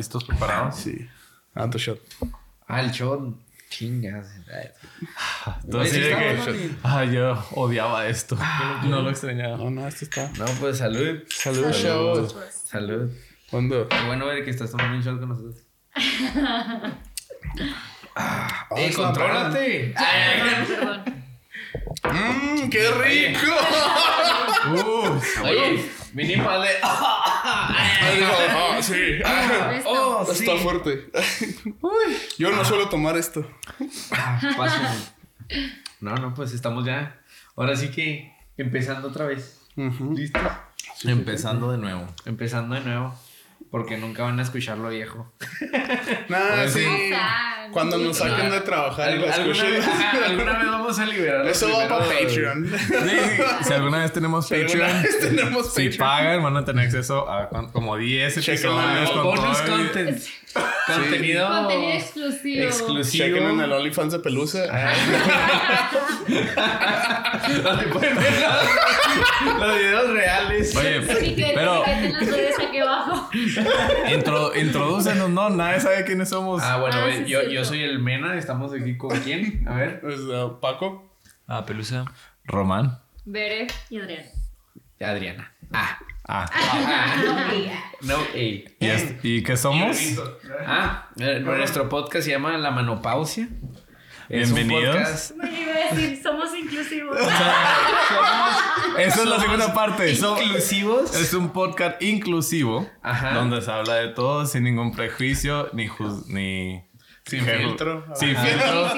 listos, preparados? Sí. Ah, tu shot. Ah, el shot. Chingas. Ay, Entonces, sí que, ah, yo odiaba esto. no lo extrañaba. No, no, este está. No, pues salud. Salud, chavos. Salud. ¿Cuándo? Qué bueno ver que estás tomando un shot con nosotros. Ah, ¡Eh, es una contrólate! Ay, Perdón. ¡Mmm, qué rico! Uh, Oye, a de. Ah, sí. Esto. Oh, sí. Está fuerte. Yo no suelo tomar esto. Paso. No, no, pues estamos ya. Ahora sí que empezando otra vez. Ujú. ¿Listos? empezando de nuevo. Empezando de nuevo. Porque nunca van a escuchar lo viejo. Nah, Pues sí. Cuando nos saquen de trabajar y lo ¿Alguna, vez, alguna vez vamos a liberar. Eso va para Patreon. Sí, si alguna vez tenemos Si alguna Patreon, vez tenemos si Patreon. pagan, van a tener acceso a como 10 Chequenlo en episodios con Bonus content. Contenido. Contenido exclusivo. exclusivo. Chequen en el OnlyFans de Pelusa. Donde pueden ver los, los videos reales. Oye, que pero etiqueten las redes aquí abajo. intro, introdúcenos, no, nadie sabe quiénes somos. Ah, bueno, Ah, sí, yo, yo soy el Mena. Estamos aquí con quién? A ver. Pues, uh, Paco. Ah, Pelusa. Román. Bere y Adrián. Adriana. Ah. Ah, No, ey. ¿y, es- ¿y qué somos? Ah, nuestro podcast se llama La Manopausia. Es un Bienvenidos. podcast- Me iba a decir, somos inclusivos. Esa es la segunda parte. So- inclusivos. es un podcast inclusivo Ajá. donde se habla de todo sin ningún prejuicio ni juz- ni Sin filtro. Sin filtro,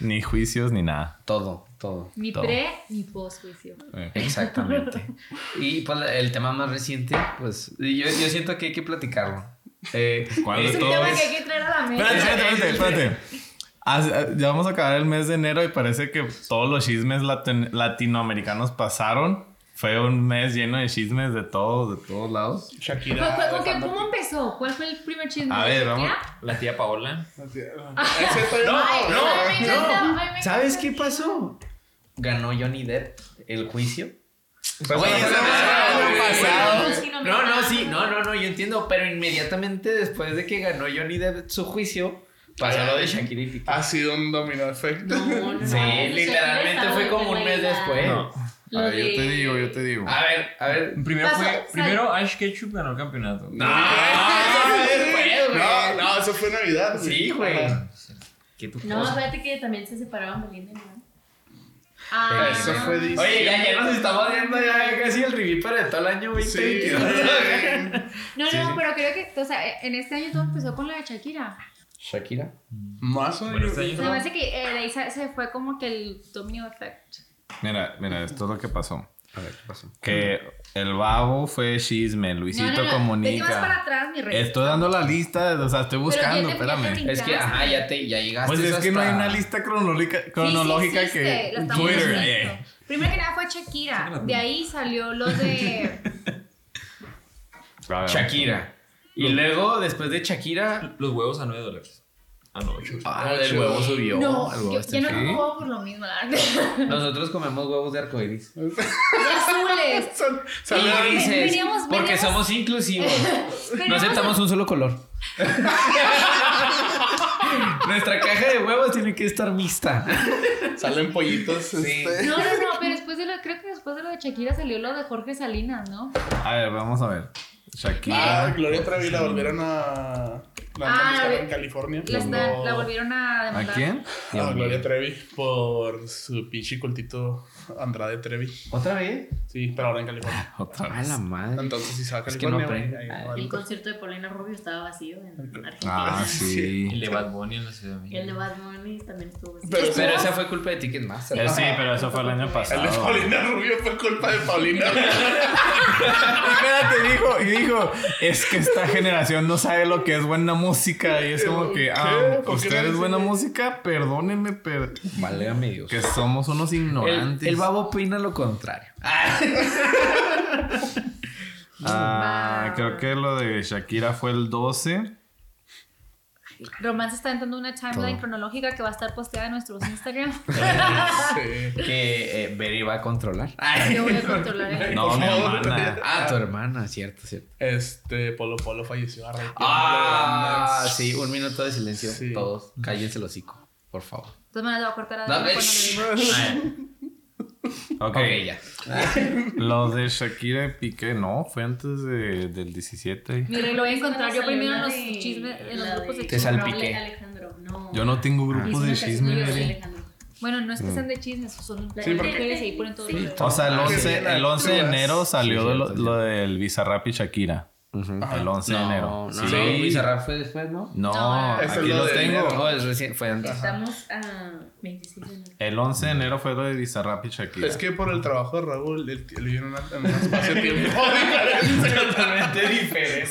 ni juicios ni nada. Todo, todo. Ni Todo. pre ni post juicio. Eh. Exactamente. y pues el tema más reciente, pues yo, yo siento que hay que platicarlo. Eh, ¿Cuál de es- Es un todos? tema que hay que traer a la mesa. Espérate, espérate, espérate, eh, Ya vamos a acabar el mes de enero y parece que todos los chismes latin- latinoamericanos pasaron. Fue un mes lleno de chismes de todos, de todos lados. Shakira. ¿Cu- cu- con qué- ¿Cómo empezó? ¿Cuál fue el primer chisme? A ver, vamos. La tía Paola. Ese todavía no. No, ay, me ¿Sabes qué pasó? Ganó Johnny Depp el juicio. Pues, güey. no No, sí, no, no, no, yo entiendo, pero inmediatamente después de que ganó Johnny Depp su juicio, pasó lo de Shakira y Piqué. Ha sido un dominó efecto. No, no, no. Sí, literalmente fue como un mes después. No. A ver, yo te digo, yo te digo. A ver, a ver. Primero fue. Primero Ash Ketchum ganó el campeonato. No. No, no, eso fue Navidad. Sí, güey. Ajá. ¿Qué tu No, espérate que también se separaban Belinda y. Ah, Eso fue diciembre. Oye, ya, ya nos estamos viendo ya casi el review para todo el año Sí. 2022. No, no, Sí, sí. pero creo que, o sea, en este año todo empezó con la de Shakira. Shakira. Más o Bueno, este menos. año Se me no. hace que eh, de ahí se fue como que el domino effect. Mira, mira, esto es lo que pasó. A ver, ¿qué pasó? Que el babo fue chisme, Luisito no, no, no. Vete más para comunica. atrás, mi rey. Estoy dando la lista, o sea, estoy buscando, ya te- espérame. Es que, ajá, ya, te, ya llegaste Pues es que no hay una lista cronológica, Sí, sí cronológica que estamos Twitter. viendo. eh. Primero que nada fue Shakira. De ahí salió lo de. A ver, Shakira. Y luego, después de Shakira, Los huevos a 9 dólares. Ah, no, 8. ah, el huevo subió. no, el huevo yo, está yo no como huevo por lo mismo, la verdad. Nosotros comemos huevos de arcoiris. De azules. Son- Y son- grises, veníamos- porque veníamos- somos inclusivos. No aceptamos un solo color. Nuestra caja de huevos tiene que estar mixta. Salen pollitos. Sí. este. No, no, no, pero después de lo, creo que después de lo de Shakira salió lo de Jorge Salinas, ¿no? A ver, vamos a ver. Shakira. Ah, Gloria Trevi la volvieron a. La Ah, la- en California. La, Cuando- está- la volvieron a ¿A demandar. quién? A Gloria Trevi por su pinche cultito Andrade Trevi. ¿Otra vez? Sí, pero ahora en California. Otra A vez. la madre. Entonces, si se va a Es que no ahí Ah, El el- concierto de Paulina Rubio estaba vacío en Argentina. Ah, El sí. de Bad Bunny en la Ciudad de el de Bad Bunny también estuvo vacío. Pero- Pero esa fue culpa de Ticketmaster. Eh, sí, pero eso fue el año El de pasado. Paulina Rubio fue culpa de Paulina. Espérate, dijo, y dijo, es que esta generación no sabe lo que es buena música. Y es como que, ah, ¿Por qué usted es buena música, perdónenme, pero Válgame Dios. que somos unos ignorantes. el babo opina lo contrario. Ah, creo que lo de Shakira fue el 12. Romance está entrando una timeline Todo. cronológica que va a estar posteada en nuestros Instagram. Sí. Que eh, Beri va a controlar. Yo voy a controlar el- No, mi hermana. Ah, tu hermana, cierto, cierto. Este, Polo Polo falleció a Ah, sí, un minuto de silencio. Sí. Todos, cállense el hocico, por favor. Todas maneras, le voy a cortar a No, eh, cuando. Ok, Ok, ya. lo de Shakira y Piqué, no, fue antes de, del 17. Mi rey lo voy a encontrar yo primero en los chismes, en los grupos de Te chismes. salpiqué. Alejandro, no. Yo no tengo grupos de Hizo una chisme, canción de Mary. Alejandro. Bueno, no es que sean de chismes, son Sí, porque- mujeres y ahí ponen todo. el- O sea, el Ah, 11, qué bien, el 11 de enero salió Sí, lo, lo del Bizarrap y Shakira. El 11 de enero. No, no, Sí. no. Fue después, ¿no? No, No, aquí lo lo de tengo. No, es recién, fue antes. Estamos a 26 de enero. El 11 de enero fue lo de Bizarrap y Shakira. Es que por el trabajo de Raúl, él, él vive en, un espacio-tiempo diferente. Totalmente diferente.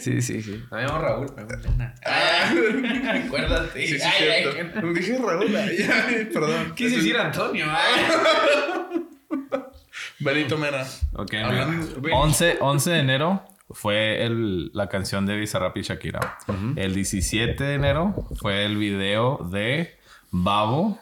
Sí, sí, sí. Llamo Raúl, Elena. Acuérdate. Sí, sí, Ay, ay. Dije Raúl, ay, perdón. Quise decir Antonio. ay. Benito Mena. Ok, Hablando- mira. 11, 11 de enero fue el, la canción de Bizarrap y Shakira. El 17 de enero fue el video de Babo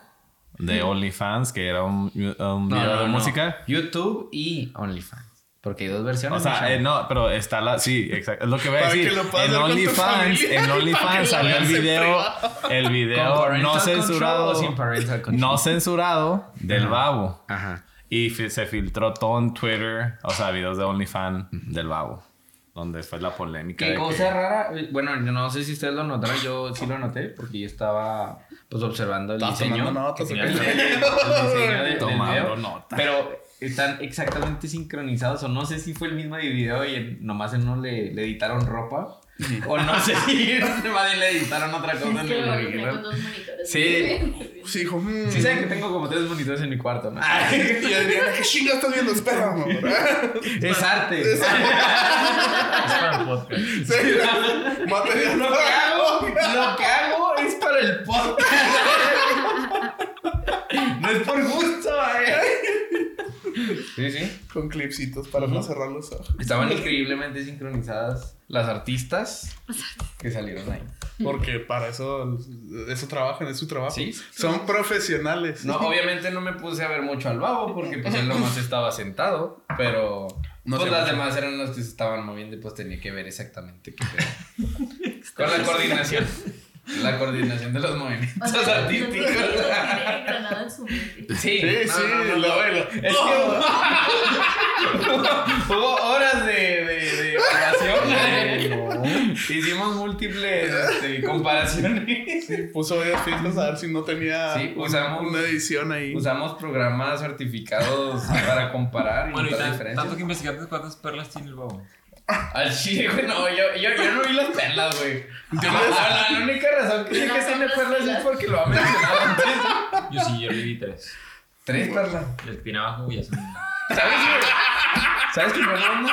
de OnlyFans, que era un, un video de música. YouTube y OnlyFans. Porque hay dos versiones. O sea, eh, no, pero está la. Sí, exacto. Es lo que voy a decir. En OnlyFans, en OnlyFans salió el video. El ¿Con video no censurado. No censurado del Ajá. babo. Ajá. Y se filtró todo en Twitter. O sea, videos de OnlyFans del babo. Donde fue la polémica. Qué de cosa que- rara. Bueno, no sé si ustedes lo notaron. Yo sí lo noté porque yo estaba pues observando el diseño. de- del Tomando nota. Pero están exactamente sincronizados. O no sé si fue el mismo video y en- nomás en uno le, le editaron ropa. O no sé si bien le editaron otra cosa en Es el original. dos monitores. Sí. Sí, hijo. mm. Sí saben que tengo como tres monitores en mi cuarto, ¿no? Y Adriana, ¿qué chinga estás viendo? Espera, amor. es arte. Es para el podcast. Sí, material. Lo que hago, lo que hago es para el podcast. No es por gusto, eh. Sí, sí. Con clipsitos para no cerrar los ojos. Estaban increíblemente sincronizadas las artistas que salieron ahí. Porque para eso, eso trabajan, es su trabajo. Sí. Son profesionales. No, obviamente no me puse a ver mucho al babo porque pues él nomás estaba sentado, pero No pues las demás eran las que se estaban moviendo y pues tenía que ver exactamente qué pedo. Con la coordinación. La coordinación de los movimientos O sea, artísticos. no en su mente. Sí, Sí, no, sí, no, no, lo no. veo. Es que hubo, hubo horas de, de, de evaluación. Hicimos múltiples este, comparaciones. Sí, puso varios filtros a ver si no tenía Sí, una- usamos- una edición ahí. Usamos programas certificados para comparar y Bueno, y tan- tanto que investigaste cuántas perlas tiene el babo. Al chile, güey, no, yo, yo, yo no vi las perlas, güey. Yo no, la, la única razón que sé que tiene perlas es porque lo ha mencionado antes. Yo sí, yo le di tres. Tres perlas. Y el tiene abajo ya son. ¿Sabes, güey? ¿Sabes qué buena onda?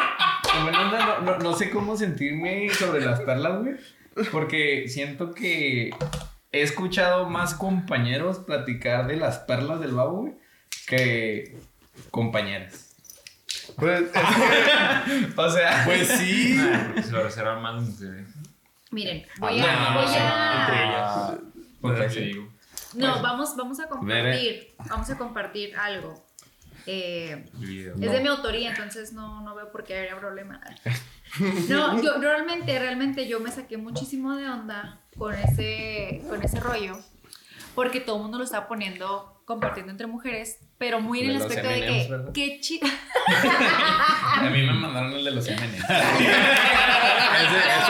Qué buena onda, no, no, no sé cómo sentirme sobre las perlas, güey. Porque siento que he escuchado más compañeros platicar de las perlas del babo, güey, que compañeras. Pues, es que- O sea, Pues sí. Nah, porque se lo reservan más mujeres. Miren, voy Ah, a. no, voy Entre a ellas. Pues, Te sí. digo. no, vamos, vamos a compartir. Vamos a compartir algo. Eh, video. Es de mi autoría, entonces no, no veo por qué habría problema. No, yo realmente, realmente yo me saqué muchísimo de onda con ese, con ese rollo, porque todo el mundo lo está poniendo, compartiendo entre mujeres, pero muy en De el aspecto de que, ¿verdad? qué chido. a mí me mandaron el de los. Ese- eso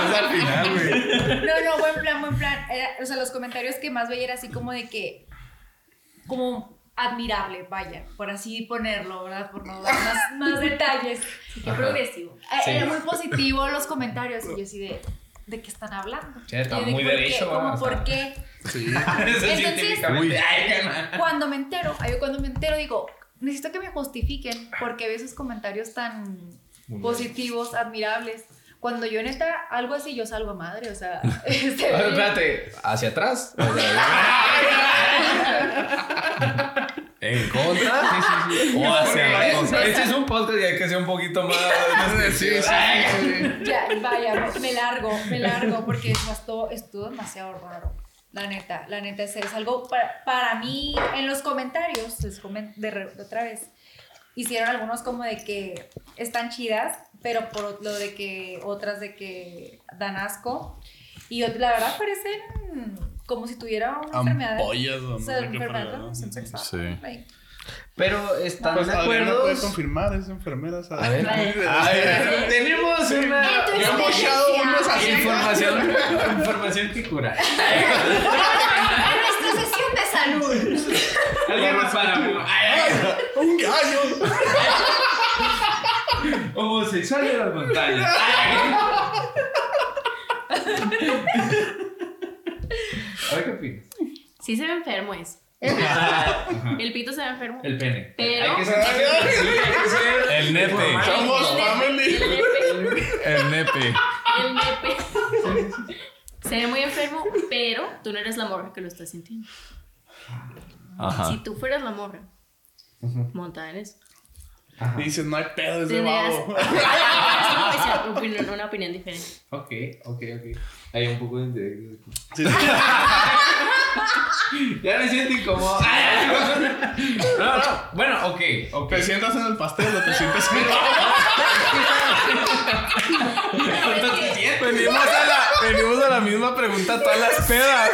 es al final, güey. No, no, buen plan, buen plan. Era- o sea, los comentarios que más veía era así como de que, como admirable, vaya, por así ponerlo, ¿verdad? Por no dar más, más detalles. Qué progresivo. Eh, Sí. Era muy positivo los comentarios y yo así de, ¿de qué están hablando? Sí, está Y de muy por qué, derecho, Como, o sea. ¿por qué? sí. Entonces-. Cuando me entero, ahí cuando me entero digo, necesito que me justifiquen porque veo esos comentarios tan Muy positivos, admirables. Cuando yo neta algo así, yo salgo a madre, o sea, este, espérate, hacia atrás. ¿En contra? Sí, sí, sí. O hacia la cosa. Este es un podcast y hay que ser un poquito más. Sí, sí, sí. Ya, vaya, me, largo, me largo porque estuvo, estuvo demasiado raro. La neta, la neta es, es algo para, para mí en los comentarios, les comen- de, re- de otra vez, hicieron algunos como de que están chidas, pero por lo de que otras de que dan asco. Y la verdad parecen como si tuviera una enfermedad. Ampollas, o sea, enfermedad sexual. Sí. Like, Pero están Pues de acuerdo. puede confirmar, es enfermera. ¿sabes? A ver. Ay, Tenemos una hemos echado unos así. información, información que cura. En nuestra sesión de salud. Alguien más para. ¡Un gallo! Homosexual de las montañas. A ver qué opinas. Sí se ve enfermo eso. El pito se ve enfermo. El pene. Pero- Hay que ser. sí, hay que ser El nepe. Somos El nepe, family. el nepe, El nepe. el nepe. Se ve muy enfermo, pero tú no eres la morra que lo está sintiendo. Ajá. Si tú fueras la morra, montada en eso. Dices, no hay pedo, es de Tendrías babo. una opinión, una opinión diferente. Ok, ok, ok. Hay un poco de. Sí, Ya me siento incómodo. No, no. Bueno, ok, ok. ¿Te sientas en el pastel o te sientas en el Venimos a, la, venimos a la misma pregunta a todas las pedas.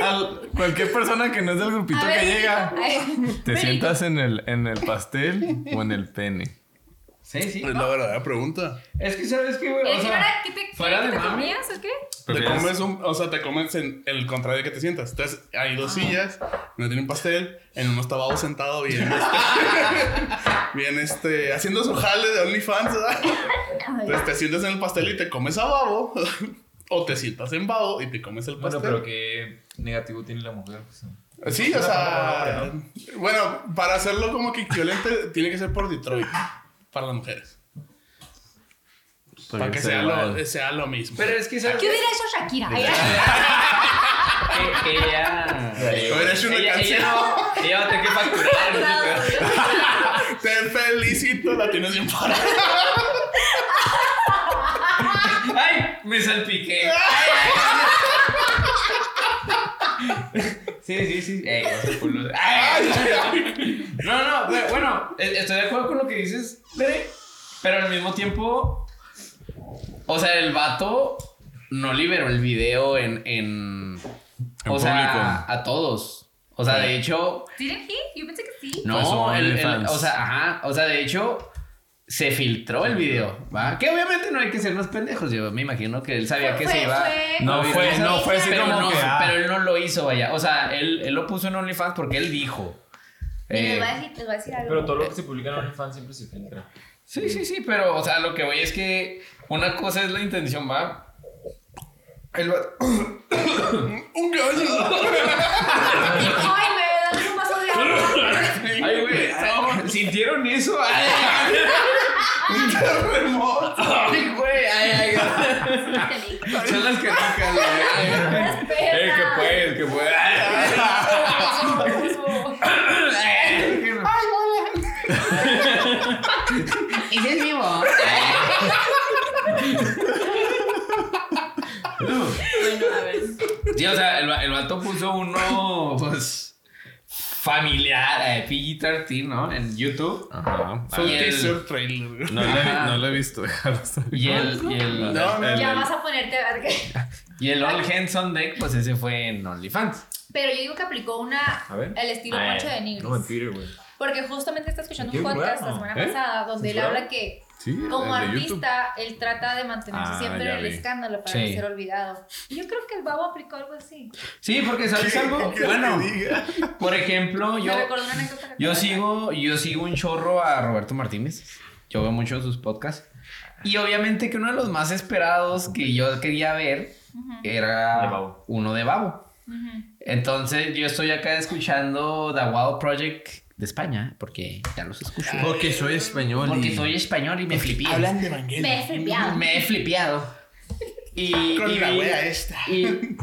A cualquier persona que no es del grupito ver, que llega. ay, ¿Te sientas en el, en el pastel o en el pene? Sí, sí. Es la verdadera pregunta. Es que, ¿sabes qué, güey? ¿El O sea, ¿Qué te, fuera qué de comías o qué? Te ¿Prefieres- comes un, o sea, te comes en el contrario de que te sientas. Entonces, hay dos sillas, no tienen pastel, en uno está Babo sentado bien, este, bien, este, haciendo su jale de OnlyFans, ¿verdad? Entonces te sientas en el pastel y te comes a Babo, o te sientas en Babo y te comes el Bueno, pastel. pero qué negativo tiene la mujer. pues, Sí, o sea, bueno, para hacerlo como que equivalente, tiene que ser por Detroit, para las mujeres. Para que sea lo, sea lo mismo. Pero es que, ¿sabes ¿Qué hubiera hecho Shakira? Que, que ella. Hubiera hecho una ella, canción. ella no, ella va a tener que facturar. Te felicito, la tienes bien parada. ¡Ay! Me salpiqué. Sí, sí, sí. Ey, culo. Ay, No, no, pero bueno, eh, estoy de acuerdo con lo que dices, pero al mismo tiempo, o sea, el vato no liberó el video en, en, En o sea, público. a todos. O sea, de hecho, ¿Tienen hit? Yo pensé que sí. No, el, o sea, ajá, o sea, de hecho se filtró el video, ¿va? Que obviamente no hay que ser unos pendejos, yo me imagino que él sabía que Fue- se iba fue- No fue- fue, no fue así pero como no, que. ah, pero él no lo hizo, vaya. O sea, él, él lo puso en OnlyFans porque él dijo. Y les eh, voy a decir, les voy a decir algo. Pero todo lo que se publica en OnlyFans siempre se filtra. sí, sí, sí, pero, o sea, lo que voy es que una cosa es la intención, va. El va- Un gallo. Ay, me dan un vaso de agua. Ay, güey, ¿sintieron eso? Ay, Un terremoto. ay, güey, ay, ay. Son las que tocan, güey. Ay, Eh, que puedes, que puedes. Ese es vivo. Sí, o sea, el, el vato puso uno, pues, familiar, eh, PG-13, ¿no? En YouTube. Ajá. Fue un teaser trailer. No lo he, no lo he visto. Y el, y el, No, no. el- Ya vas a ponerte a ver qué. y el All Hands on Deck, pues ese fue en OnlyFans. Pero yo digo que aplicó una. A ver. El estilo Ah, Poncho de Nigris. No, en Twitter, güey. Porque justamente está escuchando un podcast bueno. la semana ¿Eh? pasada donde él habla que Sí, como de YouTube. artista él trata de mantenerse Ah, siempre en el vi. escándalo para Sí. no ser olvidado. Yo creo que el babo aplicó algo así. Sí, porque ¿sabes algo? ¿Qué Bueno, por ejemplo, yo, yo sigo, yo sigo un chorro a Roberto Martínez. Yo veo mucho sus podcasts. Y obviamente que uno de los más esperados que yo quería ver era De Babo. uno de Babo. Ujú. Entonces yo estoy acá escuchando The Wild Project de España, porque ya los escucho. Porque soy español. Porque y- soy español y me flipé. Hablan de Evangelion. Me he flipeado. Me he flipeado. Y, Con y la vi- wea esta. Y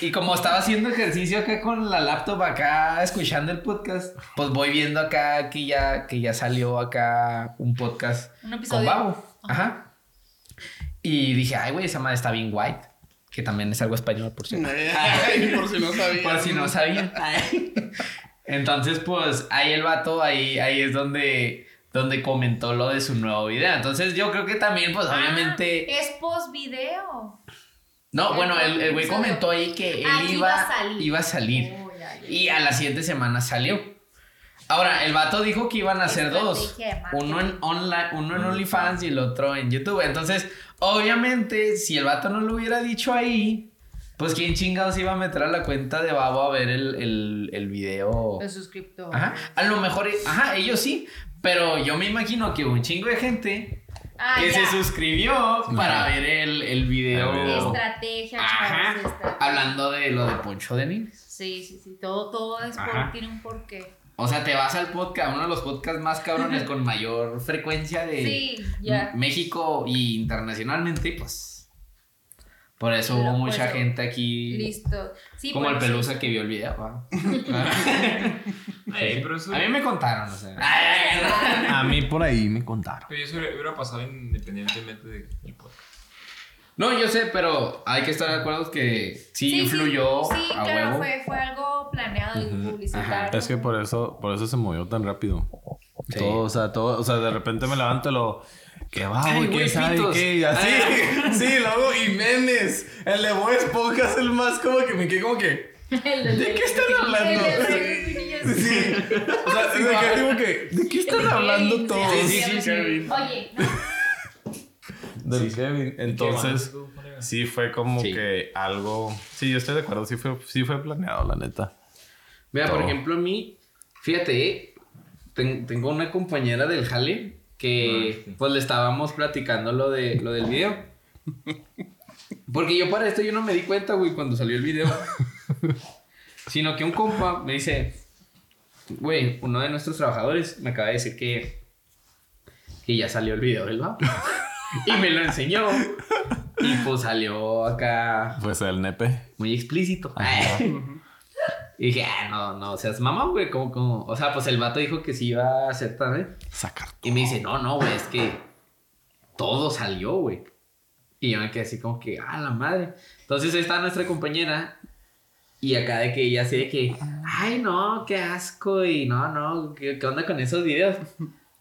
Y como estaba haciendo ejercicio acá con la laptop acá escuchando el podcast, pues voy viendo acá que ya, que ya salió acá un podcast Un con episodio. Babo. Ajá. Y dije, ay, güey, esa madre está bien white. Que también es algo español, por cierto. Ay, por si no sabía. Por si no sabían. Entonces, pues, ahí el vato, ahí, ahí es donde, donde comentó lo de su nuevo video. Entonces, yo creo que también, pues, obviamente. Ah, es post video. No, ya bueno, el, el güey comentó ahí que él Ah, iba, iba a salir. iba a salir. Oh, ya, ya. Y a la siguiente semana salió. Ahora, el vato dijo que iban a hacer dos. Uno en, online, uno en OnlyFans y el otro en YouTube. Entonces, obviamente, si el vato no lo hubiera dicho ahí, pues quién chingados iba a meter a la cuenta de Babo a ver el, el, el video. Los suscriptores. Ajá. A lo mejor, ajá, ellos sí. Pero yo me imagino que un chingo de gente Ah, que ya. se suscribió para ver el, el video. El video. Estrategia, Ajá. chavos, estrategia. Hablando de lo de Poncho de Nigris. Sí, sí, sí. Todo, todo es por, tiene un porqué. O sea, te vas al podcast, uno de los podcasts más cabrones con mayor frecuencia de Sí, ya. México y internacionalmente, pues. Por eso hubo mucha puedo. gente aquí. Listo. Sí, como el sí. pelusa que vio el video. ¿va? Ey, pero eso, A mí me contaron, o sea. A mí por ahí me contaron. pero eso hubiera, pasado independientemente de- del podcast. No, yo sé, pero hay que estar de acuerdo que sí, Sí, sí, influyó Sí, a claro, huevo. fue, fue algo planeado y publicitario. Es que por eso, por eso se movió tan rápido. Sí. Todo, o sea, todo, o sea, de repente me levanto y lo. Que va, güey, quién sabe pitos. qué. Y así. sí, luego Jiménez. El de Bob Esponja es el más como que me quedé como que. ¿De qué están hablando? Sí. Sí. O sea, me quedé como que. ¿De qué están hablando todos? Sí, sí, sí, sí. Oye, no, Del Kevin. Entonces, sí fue como Sí. que algo. Sí, yo estoy de acuerdo. Sí fue, sí fue planeado, la neta. Mira, por ejemplo, a mí, fíjate, eh, ten- tengo una compañera del Jale que Ah, sí. pues le estábamos platicando lo, de, lo del video. Porque yo para esto yo no me di cuenta, güey, cuando salió el video. Sino que un compa me dice, güey, uno de nuestros trabajadores me acaba de decir que, que ya salió el video del y me lo enseñó. Y pues salió acá Pues el nepe. muy explícito. y dije, ah, no, no, o sea, es mamá, güey, como, como, o sea, pues el vato dijo que sí iba a hacer también. Sacar. Y me dice, no, no, güey, es que todo salió, güey. Y yo me quedé así como que, ah, la madre. Entonces ahí está nuestra compañera. Y acá de que ella así de que, ay, no, qué asco. Y no, no, ¿qué, qué onda con esos videos?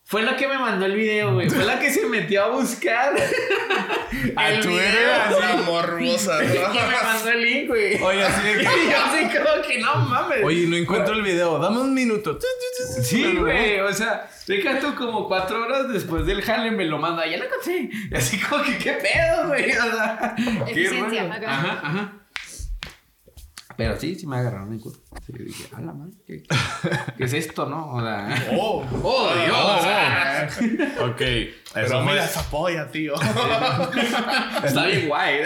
Fue la que me mandó el video, güey. Fue la que se metió a buscar. A el Twitter, video. Una morbosa, Que me ¿no? mandó el link, güey. Oye, así de que. Y yo así como que no mames. Oye, no encuentro el video. Dame un minuto. Sí, güey, o sea, deja tú como cuatro horas después del jale me lo manda, ya lo encontré. Y así como que, ¿qué pedo, güey? O sea, qué Eficiencia, acá. Ajá, ajá. Pero sí, sí me agarraron el culo. Sí, dije, a la madre, ¿qué, qué es esto, no? O sea, Oh, oh, Dios. oh, o sea, Ok. Pero Eso mira fue. esa polla, tío. está bien guay.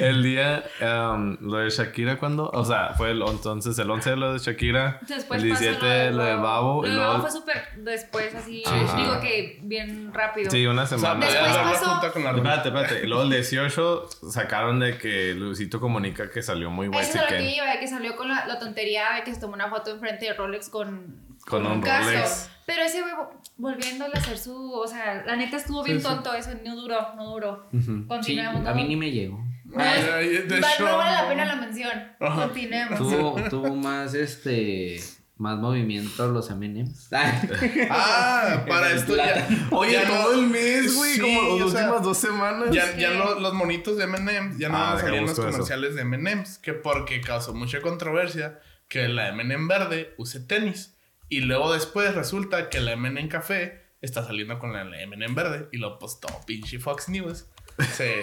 El día, um, lo de Shakira, cuando, o sea, fue el, entonces el 11 de lo de Shakira, Después el pasó 17 lo del babo, Lo y del babo fue súper después, así. Ajá. Digo que bien rápido. sí, una O sea, semana. Después pasó- junta con la Espérate, espérate. Y luego el 18 sacaron de que Luisito comunica que salió muy Eso es a lo que iba, de que salió con la, la tontería de que se tomó una foto enfrente de Rolex con, Con un caso. Rolex. Pero ese güey volviéndole a hacer su. O sea, la neta estuvo bien tonto eso, no duró, no duró. Sí, Continuemos. a mí ni me llegó. Ay, de Va- show. no vale la pena la mención. Continuemos. Tuvo, tuvo más, este, más movimiento los M&M's. Ah, para esto ya. Oye, ya todo no- el mes, güey, Sí, como las sea, últimas dos semanas. Ya, ya Sí. lo- los monitos de M&M's ya no Ah, van a deja salir en los busco eso. comerciales de M&M's. Que porque causó mucha controversia que la M&M verde use tenis. Y luego después resulta que la M&M café está saliendo con la M&M verde. Y lo postó pinche Fox News. Se,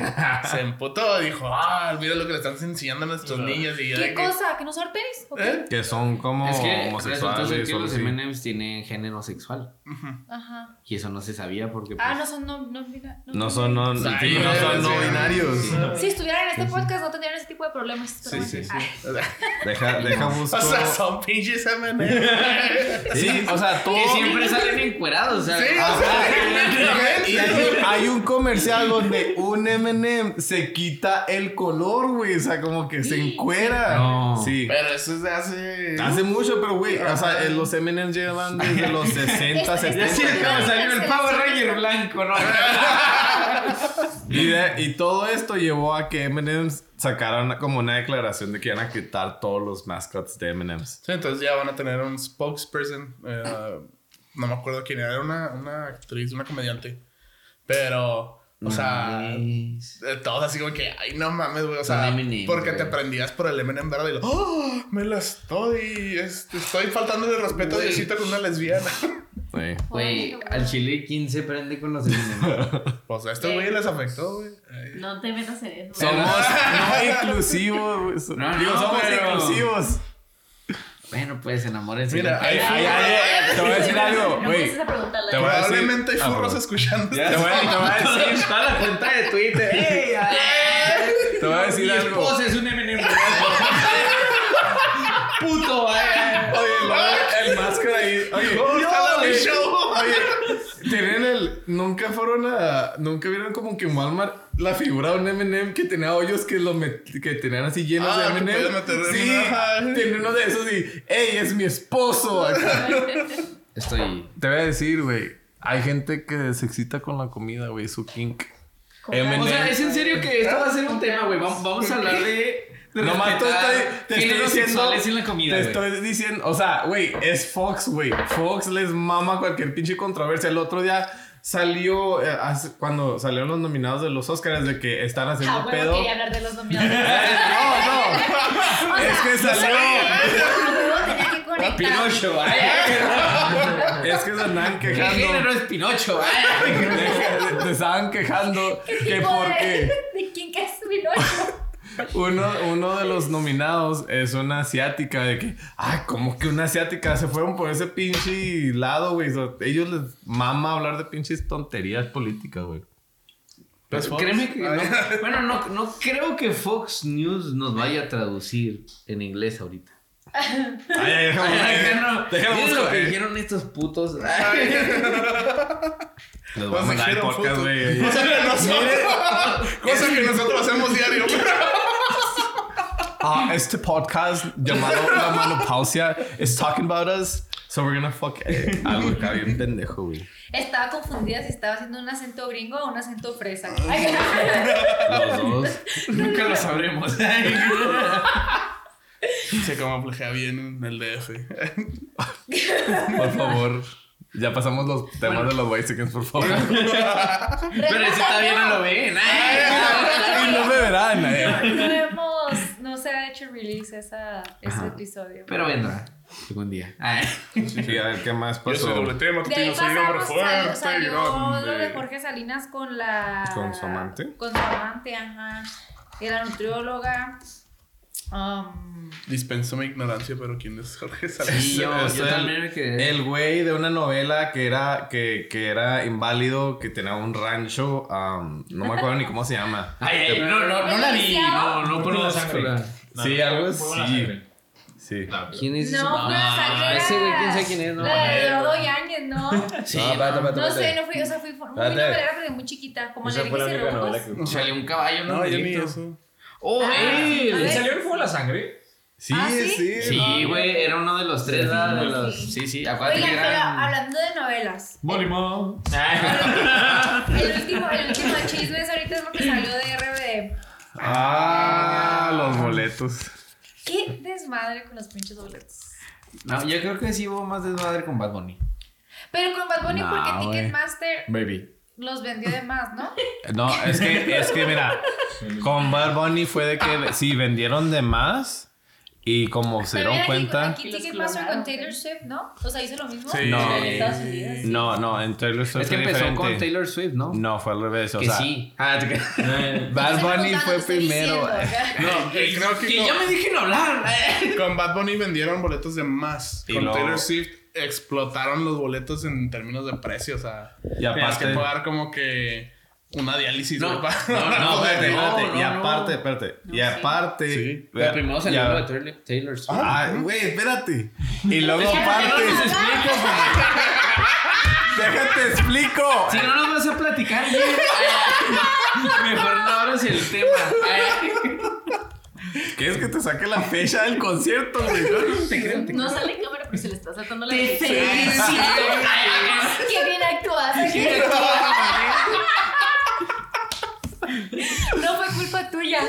se emputó. Dijo, ah, mira lo que le están enseñando a nuestros niños. Y ¿Qué que- cosa? ¿Que no son qué? ¿Eh? Que son como Es que homosexuales. que los. M&M's tienen género sexual. Ajá. Y eso no se sabía porque... Ah, pues, no son no, no, mira, No son no, sí, no son no binarios. Si estuviera estuvieran en este podcast no tendrían ese tipo de problemas. Sí, sí, sí. Deja, deja busco. O sea, son pinches M&M. Sí, o sea, todo. Que siempre salen encuerados, o sea. Sí, ah, o sea, Y hay un comercial donde un M&M se quita el color, güey. O sea, como que se encuera. No. Sí. Pero eso es de hace... Hace mucho, pero güey, o sea, los M&M's llevan desde los 60, Este- Ya 70. siento que me salió el Power Ranger blanco, ¿no? Y, de- y todo esto llevó a que M&M's sacaran como una declaración de que iban a quitar todos los mascots de M&M's. Sí, entonces ya van a tener un spokesperson. eh, no me acuerdo quién era, era una, una actriz, una comediante. Pero, o sea, Mames. todos así como que, ay, no mames, güey. O sea, porque te güey. prendías por el M&M verde y lo, ¡oh! Me la estoy, este, estoy faltando de respeto a Güey. Diosito con una lesbiana. Güey, al chile, ¿quién se prende con los M&M's? Pues a estos güeyes les afectó, güey. Ay. No te metas en eso. Somos no inclusivos, güey. No, Digo, somos pero- inclusivos. Bueno, pues enamórense. Mira, hay- Ay, ay, ay, te voy a decir algo, No güey. Te voy a decir- Probablemente hay furros escuchando. Te voy a, te voy a decir, Toda la cuenta de Twitter. Te voy a decir Mi algo. esposa es un rojo. Puto, ay, luego el máscara ahí. Oye, oye, show. oye, tienen el. Nunca fueron a. Nunca vieron como que en Walmart la figura de un MM que tenía hoyos que lo met- que tenían así llenos Ah, de MM. Sí, tiene uno de esos y. ¡Ey, es mi esposo! acá. Estoy. Te voy a decir, güey. Hay gente que se excita con la comida, güey. Su kink. M&M. O sea, es en serio que esto va a ser un tema, güey. Vamos, vamos a hablar de. De Nomás te estoy, diciendo. en la comida. Te estoy diciendo. O sea, güey, es Fox, güey. Fox les mama cualquier pinche controversia. El otro día salió. eh, hace- cuando salieron los nominados de los Oscars de que están haciendo Ah, bueno, pedo. quería hablar de los nominados. No, no. es que salió. Conectar. Pinocho, ay, ay. Es que se andaban ¿Qué género quejando. es Pinocho? Ay, ay. Se estaban quejando ¿Qué que porque. de, de quién que es Pinocho? Uno, uno de los nominados es una asiática de que, ay, como que una asiática se fueron por ese pinche lado, güey. So, ellos les mama hablar de pinches tonterías políticas, güey. Pues, Fox. Créeme que no. Ay. Bueno, no, no creo que Fox News nos vaya a traducir en inglés ahorita. Ay, ay, déjame, Ay, no. déjame lo que dijeron estos putos. Les voy a Nos mandar el dijeron podcast, güey. Cosa que nosotros, cosa que nosotros hacemos diario. Ah, este podcast llamado La Manopausia is talking about us. So we're gonna fuck eh, algo acá bien pendejo, güey. Estaba confundida si estaba haciendo un acento gringo o un acento fresa. Los dos. Nunca lo sabremos. Se camuflajea bien en el DF. Por favor. Ya pasamos los temas de los white chickens, por favor. Pero ese todavía no lo ven. Ay. y no me verán. eh. no hemos, no se ha hecho release esa, ese Ajá. episodio. Pero vendrá algún día. Ay. Sí, a ver qué más Yo pasó. soy doble tema, un pasamos, fuerte. salió lo de. Jorge Salinas con la... ¿Con su amante? Con su amante, ajá. Y la nutrióloga. Um, Dispenso mi ignorancia, pero ¿quién es Jorge Sí, Salinas? yo, Es yo el- también me quedé. El güey de una novela que era, que, que era inválido, que tenía un rancho, um, no me acuerdo ni cómo se llama. Ay, ay, no, no, no la vi. No, no Por la conozco la- Sí, algo así. sangre. Sí. ¿Quién es ese? no, fue la sangre. ese güey, quién sabe quién es, no. La de Rodo Yáñez, ¿no? Sí, No, espérate, espérate, No sé, no fui, o sea, fui muy novelera desde muy chiquita, como le la novela que. Salió un caballo, ¿no? No, yo ni eso. Oh, Ah, él. a ver. ¿Salió el fuego de la sangre? Sí, ¿Ah, sí? sí. Sí, güey, era uno de los tres, ¿verdad? De los... Sí, sí, acuérdate Oigan, que pero eran... hablando de novelas, Molimo. el último, el último chisme es ahorita es lo que salió de RBD. Ah, los boletos. Qué desmadre con los pinches boletos. No, yo creo que sí hubo más desmadre con Bad Bunny. Pero con Bad Bunny No, porque. Ticketmaster Baby. los vendió de más, ¿no? No, es que, es que mira, con Bad Bunny fue de que sí, vendieron de más y como se dieron cuenta. Aquí, con Taylor Swift, ¿no? O sea, hizo lo mismo. Sí. No. En Estados Unidos. No, no, en Taylor Swift Es que empezó diferente. con Taylor Swift, ¿no? No, fue al revés. O que sea, sí. Ah. Bad Bunny fue primero. No, eh, creo que Que con, yo me dije no hablar. con Bad Bunny vendieron boletos de más. Y con luego- Taylor Swift explotaron los boletos en términos de precio. O sea, Y tenías que aparte, pagar como que una diálisis, No, no, No, No, espérate, espérate. no, y aparte, espérate. y aparte. Sí. Pero primero salió lo de Taylor, Taylor Swift. Ay, güey, espérate. Y luego Es que aparte. Déjate explico. Si no nos vas a platicar, güey. Ay, Mejor no abras el tema. Ay, ¿Quieres que te saque la fecha del concierto, güey? Te creo, te No sale en cámara, pero se le está saltando la Te leche. felicito. Qué bien actúas. No fue culpa tuya.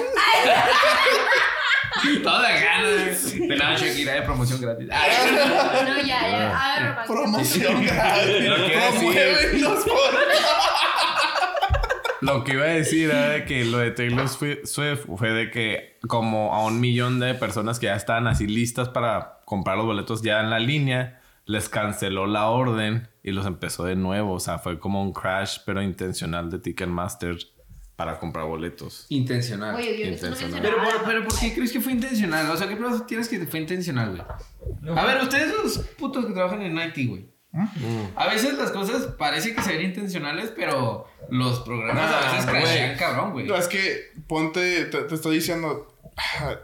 Toda ganas de nada, Shakira de promoción gratis. Ay, No, ya, ya. A ver. Promoción gratis. Lo que iba a decir- Promuévenos por- Lo que iba a decir era de que lo de Taylor Swi- Swift fue de que como a un millón de personas que ya estaban así listas para comprar los boletos ya en la línea, les canceló la orden y los empezó de nuevo. O sea, fue como un crash, pero intencional de Ticketmaster para comprar boletos. Intencional. Oye, yo esto no Intencional. Pero, pero, pero, ¿por qué crees que fue intencional? O sea, ¿qué pruebas tienes que fue intencional, güey? A ver, ustedes los putos que trabajan en IT, güey. A veces las cosas parece que se ven intencionales, pero los programas a veces crashean cabrón, güey. No, es que ponte, te, te estoy diciendo. ah,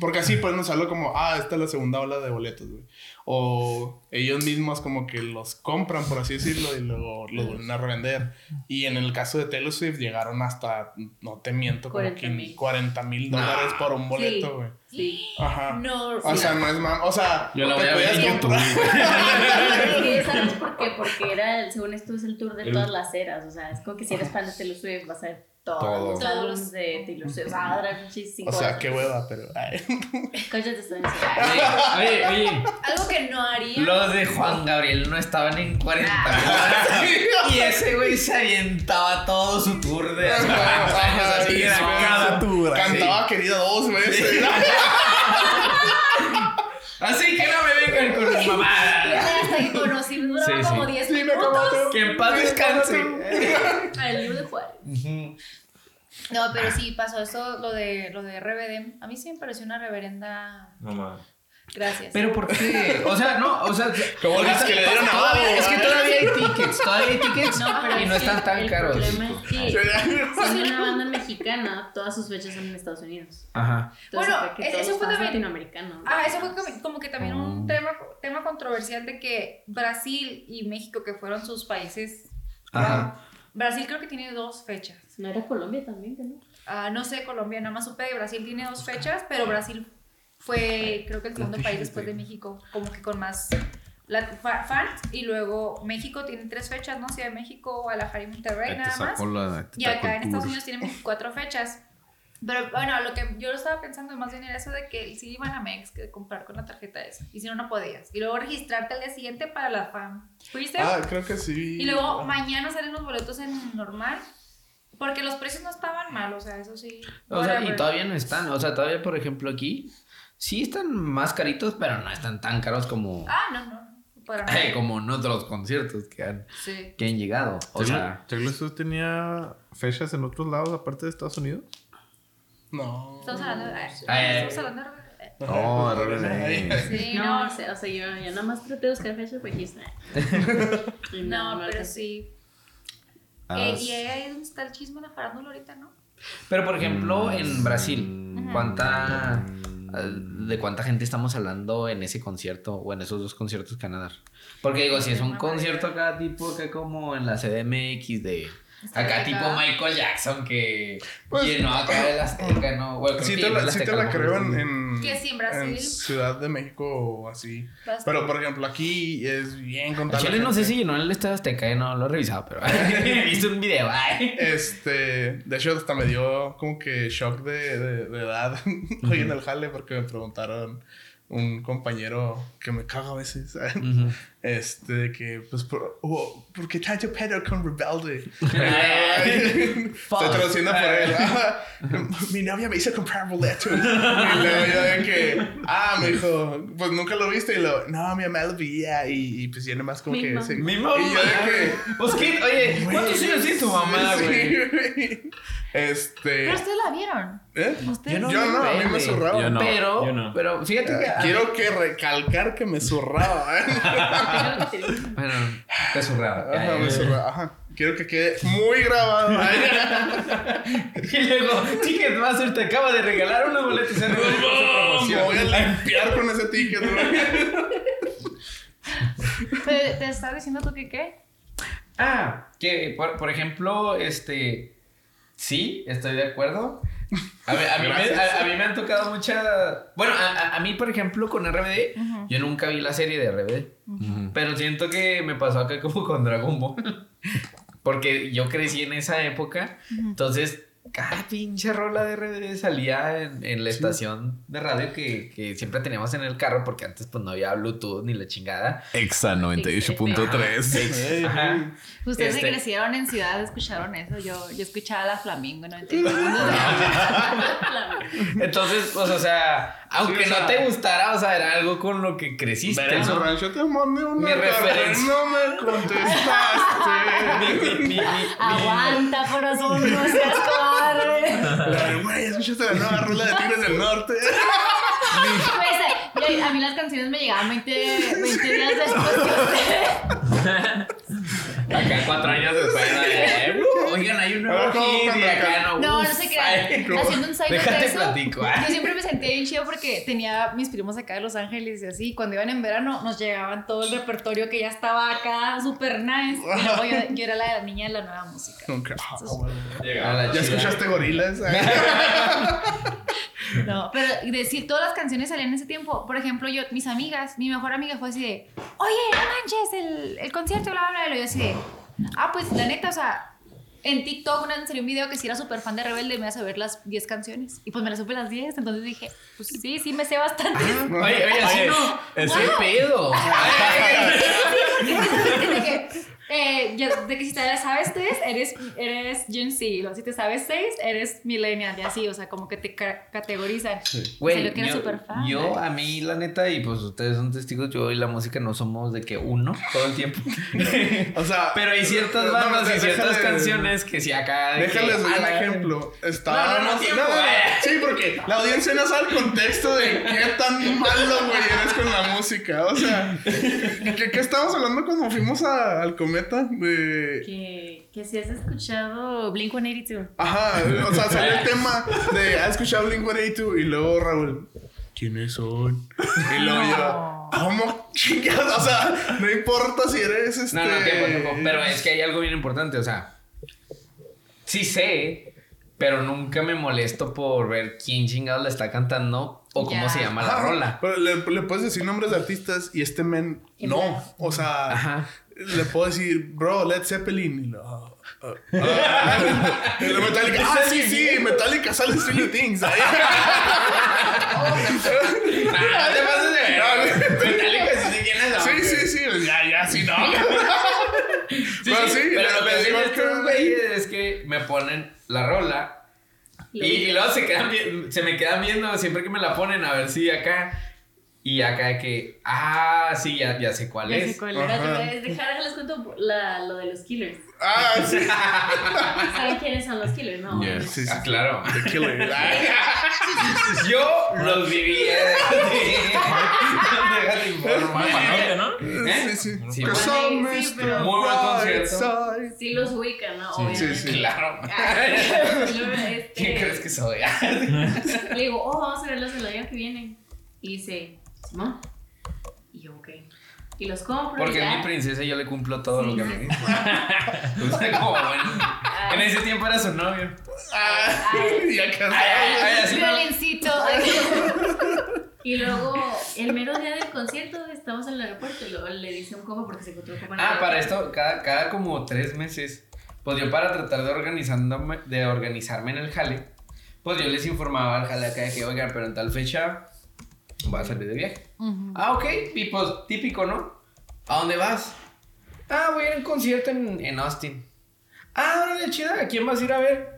Porque así podemos usarlo como, ah, esta es la segunda ola de boletos, güey. O ellos mismos como que los compran, por así decirlo, y luego los vuelven a revender. Y en el caso de Taylor Swift llegaron hasta, no te miento, como 40,000. 40 mil dólares por un boleto, güey. Sí. Ajá. No, O sí. sea, no es más. O sea, Yo la voy a ver en que, ¿Sabes por qué? Porque era, según esto, es el tour de todas las eras. O sea, es como que si eres fan de Taylor Swift, vas a ver todos Todo. los álbumes de Taylor Swift. Va a durar muchísimo. O sea, qué hueva, pero. ay. Cállate, estoy diciendo. Oye, oye, oye, Algo que no haría. los de Juan Gabriel no estaban en 40 Y ese güey se avientaba todo su tour de hace 40 años así. Cada tour. Cantaba querida dos veces. Así que no me vengan con mis mamadas. Conocí, duraba Sí, sí. como 10 Sí, me minutos. Que en paz descanse. Al libro de Juárez. No, pero sí pasó eso, lo de, lo de RBD. A mí sí me pareció una reverenda. No mames. Gracias. Pero ¿por qué? O sea, no, o sea, Como las que le dieron a es que todavía hay tickets, todavía hay tickets No, pero y es no están tan el caros. problema es que siendo una banda mexicana, todas sus fechas son en Estados Unidos. Ajá. Entonces, Bueno, que eso fue también- latinoamericanos. Ah, eso fue como, como que también un Oh. tema, tema controversial de que Brasil y México, que fueron sus países. Ajá. Brasil creo que tiene dos fechas. No era Colombia también, que no. Ah, no sé, Colombia, nada más supe de Brasil tiene dos fechas, pero Brasil fue, creo que el segundo país después de México, como que con más fans. Y luego México tiene tres fechas, ¿no? Ciudad de México, Guadalajara y Monterrey, Te nada más. la- Y acá en Estados. Unidos tienen 24 fechas. Pero bueno, lo que yo estaba pensando más bien era eso de que si iban a Mex, que comprar con la tarjeta esa. Y si no, no podías. Y luego registrarte al día siguiente para la fan. ¿Fuiste? Ah, creo que sí. y luego mañana salen los boletos en normal. Porque los precios no estaban mal, o sea, eso sí. O sea, y todavía no están. O sea, todavía, por ejemplo, aquí sí están más caritos, pero no están tan caros como, Ah, no, no. Como en otros conciertos que han, Sí. que han llegado. O sea, ¿Taylor Swift tenía fechas en otros lados aparte de Estados Unidos? No. Estamos hablando de. Ay, Estamos hablando de. No, Ay. Sí, No, no. o sea, o sea, yo, yo nada más traté de buscar fechas porque dije, Y No, pero sí. Ah, Eh, y ahí es donde está el chisme de la farándula ahorita, ¿no? pero por ejemplo, en Brasil, Mm. ¿cuánta de cuánta gente estamos hablando en ese concierto o en esos dos conciertos que van a dar? Porque digo, si es un concierto acá tipo acá como en la CDMX de Está acá acá. tipo Michael Jackson que Pues, llenó acá el Azteca, ¿no? Bueno, Sí que te la, el sí te Azteca, la ¿no? creo en, en, Que sí, en Brasil. en Ciudad de México o así. Bastante. Pero, por ejemplo, aquí es bien Al contar. Chile no sé si llenó el Estadio Azteca, eh, no lo he revisado, pero visto un video. ay. Este, de hecho, hasta me dio como que shock de, de, de edad hoy en el jale porque me preguntaron un compañero que me caga a veces. Ujú. Este, de que, pues, por, oh, ¿por qué tanto pedo con rebelde? Estoy traduciendo por él. Ah, mi novia me hizo comprar boletos. Y luego yo de que, ah, me dijo, pues nunca lo viste. Y lo, no, mi mamá lo veía. Y, y pues yo nomás como Mi que. mamá. sí. Mi mamá. Y yo de que. Pues qué, oye, ¿cuántos años tiene tu mamá, sí, güey? Este. Pero ustedes la vieron. ¿eh? Ustedes. Yo no, a mí me zurraba. Yo no, pero, yo no. pero fíjate que. Quiero que recalcar que me zurraba. Bueno, te zurraba. Ajá, me zurra- ajá. Quiero que quede muy grabado. Y luego, Ticketmaster te acaba de regalar unos boletos en Me voy a limpiar con ese ticket. ¿Te, te estás diciendo tú que qué? Ah, que por, por ejemplo, este. Sí, estoy de acuerdo. A, mí- a mí, me, a- a mí me han tocado muchas. Bueno, a, a- a mí, por ejemplo, con RBD, yo nunca vi la serie de RBD. Pero siento que me pasó acá como con Dragon Ball. Porque yo crecí en esa época. Entonces, cada pinche rola de RBD salía en, en la estación de radio que, que siempre teníamos en el carro. Porque antes, pues no había Bluetooth ni la chingada. Exa 98.3. Ajá. Ustedes Este- que crecieron en ciudad escucharon eso. Yo, yo escuchaba la Flamingo, ¿no? Entonces, pues, o sea, aunque Sí, o sea, no te gustara, o sea, era algo con lo que creciste. Ver en su ¿no? rancho te mandé una Mi referencia. No me contestaste. Mi- mi- mi- mi- Aguanta, corazón, no seas cobarde. Güey, escuchaste la nueva rola de Tigres del Norte. Pues, eh, a mí las canciones me llegaban 20, 20 días después que. Acá cuatro años después. Oigan, hay un A ver, nuevo ¿cómo hit y cuando acá acá? No. No, sé qué. Haciendo un side Déjate de eso. platico. ah. Yo siempre me sentía bien chido porque tenía mis primos acá de Los Ángeles y así. Cuando iban en verano, nos llegaban todo el repertorio que ya estaba acá, super nice. Y luego yo, yo era la niña de la nueva música. Nunca. A la ¿Ya chida. escuchaste gorilas? No, pero decir todas las canciones salían en ese tiempo. Por ejemplo, yo, mis amigas, mi mejor amiga fue así de, oye, no manches, el, el concierto, bla, bla, bla. Y yo así de, ah, pues la neta, o sea, en TikTok una vez salió un video que si era súper fan de Rebelde me iba a saber las 10 canciones. Y pues me las supe las 10. Entonces dije, pues sí, sí, me sé bastante. Oye, oye, así no. ese- ¿Qué pedo? de que, eh, de que si te sabes 3, eres, eres Gen Z. Si te sabes 6, eres Millennial. Y así, o sea, como que te ca- categorizan. Güey, yo que era yo, súper fan. yo, a mí, la neta, y pues ustedes son testigos, yo y la música no somos de que uno todo el tiempo. O sea, Pero hay ciertas no, bandas y déjale- ciertas canciones que sí acá. Déjales un ejemplo. Está... No, no, no, tiempo, güey. Sí, porque la audiencia no sabe el contexto de qué tan malo, güey, eres con la música. O sea, ¿qué, qué estábamos hablando cuando fuimos a- al De... Que, que si has escuchado Blink 182. Ajá, o sea, salió el tema de ¿has escuchado Blink-182? Y luego Raúl, ¿quiénes son? Y luego yo, ¿cómo chingados? O sea, no importa si eres este... No, no, tiempo, tiempo. Pero es que hay algo bien importante, o sea. Sí sé, pero nunca me molesto por ver quién chingados la está cantando o cómo se llama la rola. Pero le, le puedes decir nombres de artistas y este men no. O sea, Ajá. Le puedo decir, bro, Led Zeppelin. Y lo, ah, ah, ah. Y lo Metallica. Ah, sí, sí, Metallica sale Stranger Things. ahí. Ah, no te pases de ver. Metallica, sí sé quién es. Sí, sí, sí. Ya, ya, sí, no. Sí, Pero sí, sí, pero lo que digo güeyes es que me ponen la rola y, y luego se, quedan se me quedan viendo siempre que me la ponen a ver si acá y acá de que, ah, sí, ya, ya sé cuál Ya es. sé cuál dejar, déjales cuento la, lo de los killers. Ah, sí. ¿Saben quiénes son los killers? No. Yes. Sí, sí. Ah, claro. The Killer. Ah, Yo los viví. ¿no? ¿Eh? Sí, sí. Sí, Sí, pero- Muy buen concierto. Sí los ubican, ¿no? Sí, Obviamente. sí. Claro. Y luego, este, ¿Quién crees que soy? Le digo, oh, vamos a verlos el año que viene. Y dice, Simón. Y yo, ok. Y los compro. Porque es mi princesa y yo le cumplo todo Sí. lo que me dice. Sea, como bueno. En ese tiempo era su novio. Ah, ya casado. Ay, ay, ay, no. Violincito. Y luego, el mero día del concierto, estamos en el aeropuerto y luego le dice un compa porque se encontró un en el Ah, para esto, cada, cada como tres meses, pues yo para tratar de, organizándome, de organizarme en el jale, pues yo les informaba al jale acá de que, oigan, pero en tal fecha voy a salir de viaje. Ah, ok, y pues típico, ¿no? ¿A dónde vas? Ah, voy a ir a un concierto en, en Austin. Ah, órale, chida, ¿a quién vas a ir a ver?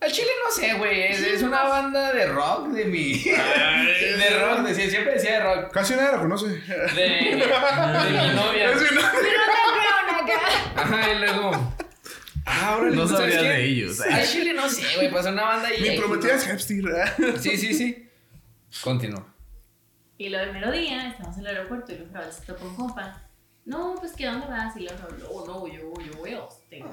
Al chile no sé, güey, es, es una banda de rock de mi... de rock, decía, siempre decía de rock. Casi nadie la conoce. De, de mi novia. Es mi nombre. Ajá, y luego. Ah, órale, No ¿sabes sabía qué? de ellos. Al chile no sé, güey, pasó una banda y. Mi prometida es Hepstein, ¿verdad? Sí, sí, sí. Continúa. Y luego el mero día, estamos en el aeropuerto y luego se tocó un compa. no, pues que dónde vas y luego, no, no, yo, yo voy a Austin.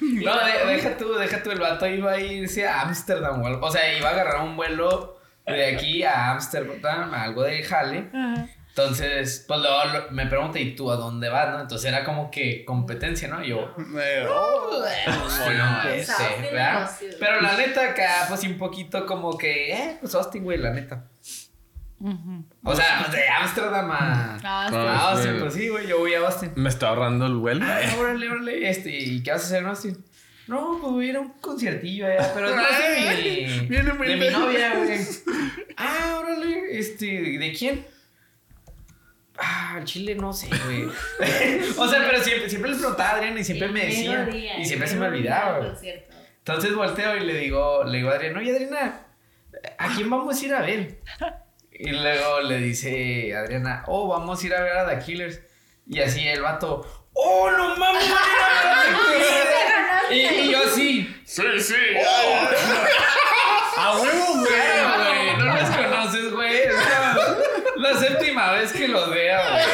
No, de- deja tú, deja tú, el vato iba a irse a Ámsterdam o algo. O sea, iba a agarrar un vuelo de aquí a Ámsterdam, algo de jale. Entonces, pues luego lo- me pregunta, ¿y tú a dónde vas? ¿no? Entonces era como que competencia, ¿no? Y yo, oh, este. Pero la neta acá, pues sí, un poquito como que, eh, pues Austin, güey, la neta. O sea, pues, de Ámsterdam a, Ah, a Austin, pues sí, güey, yo voy a Austin. Me está ahorrando el vuelo. Ay, órale, órale, este, ¿y qué vas a hacer en Austin? No, pues voy a ir a un conciertillo allá, pero es más de mi, Bien de mi novia, güey. Ah, órale, este, ¿de quién? Ah, el chile no sé, güey. o sea, pero siempre, siempre les preguntaba a Adriana y siempre El me decía. día, y siempre se me olvidaba. Entonces volteo y le digo, le digo a Adriana, oye Adriana, ¿a quién vamos a ir a ver? Y luego le dice Adriana, oh, vamos a ir a ver a The Killers. Y así el vato, oh, no mames, van a ir a ver a The Killers. y, y yo así, Sí, sí. ¡A huevo, güey, no los conoces, güey. Es la, la séptima vez que los veo, güey.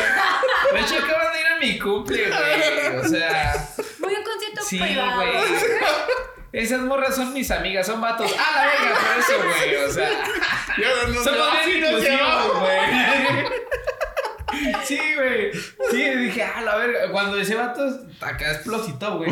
De hecho, acaban de ir a mi cumple, güey. O sea, Voy a un concierto sí, privado. güey. Esas morras son mis amigas, son vatos. Ah, la verga, por eso, güey. O sea, Ya no somos no, bien inclusivos, güey. Sí, güey. Sí, dije, ah, la verga. Cuando ese vato acá explositó, güey.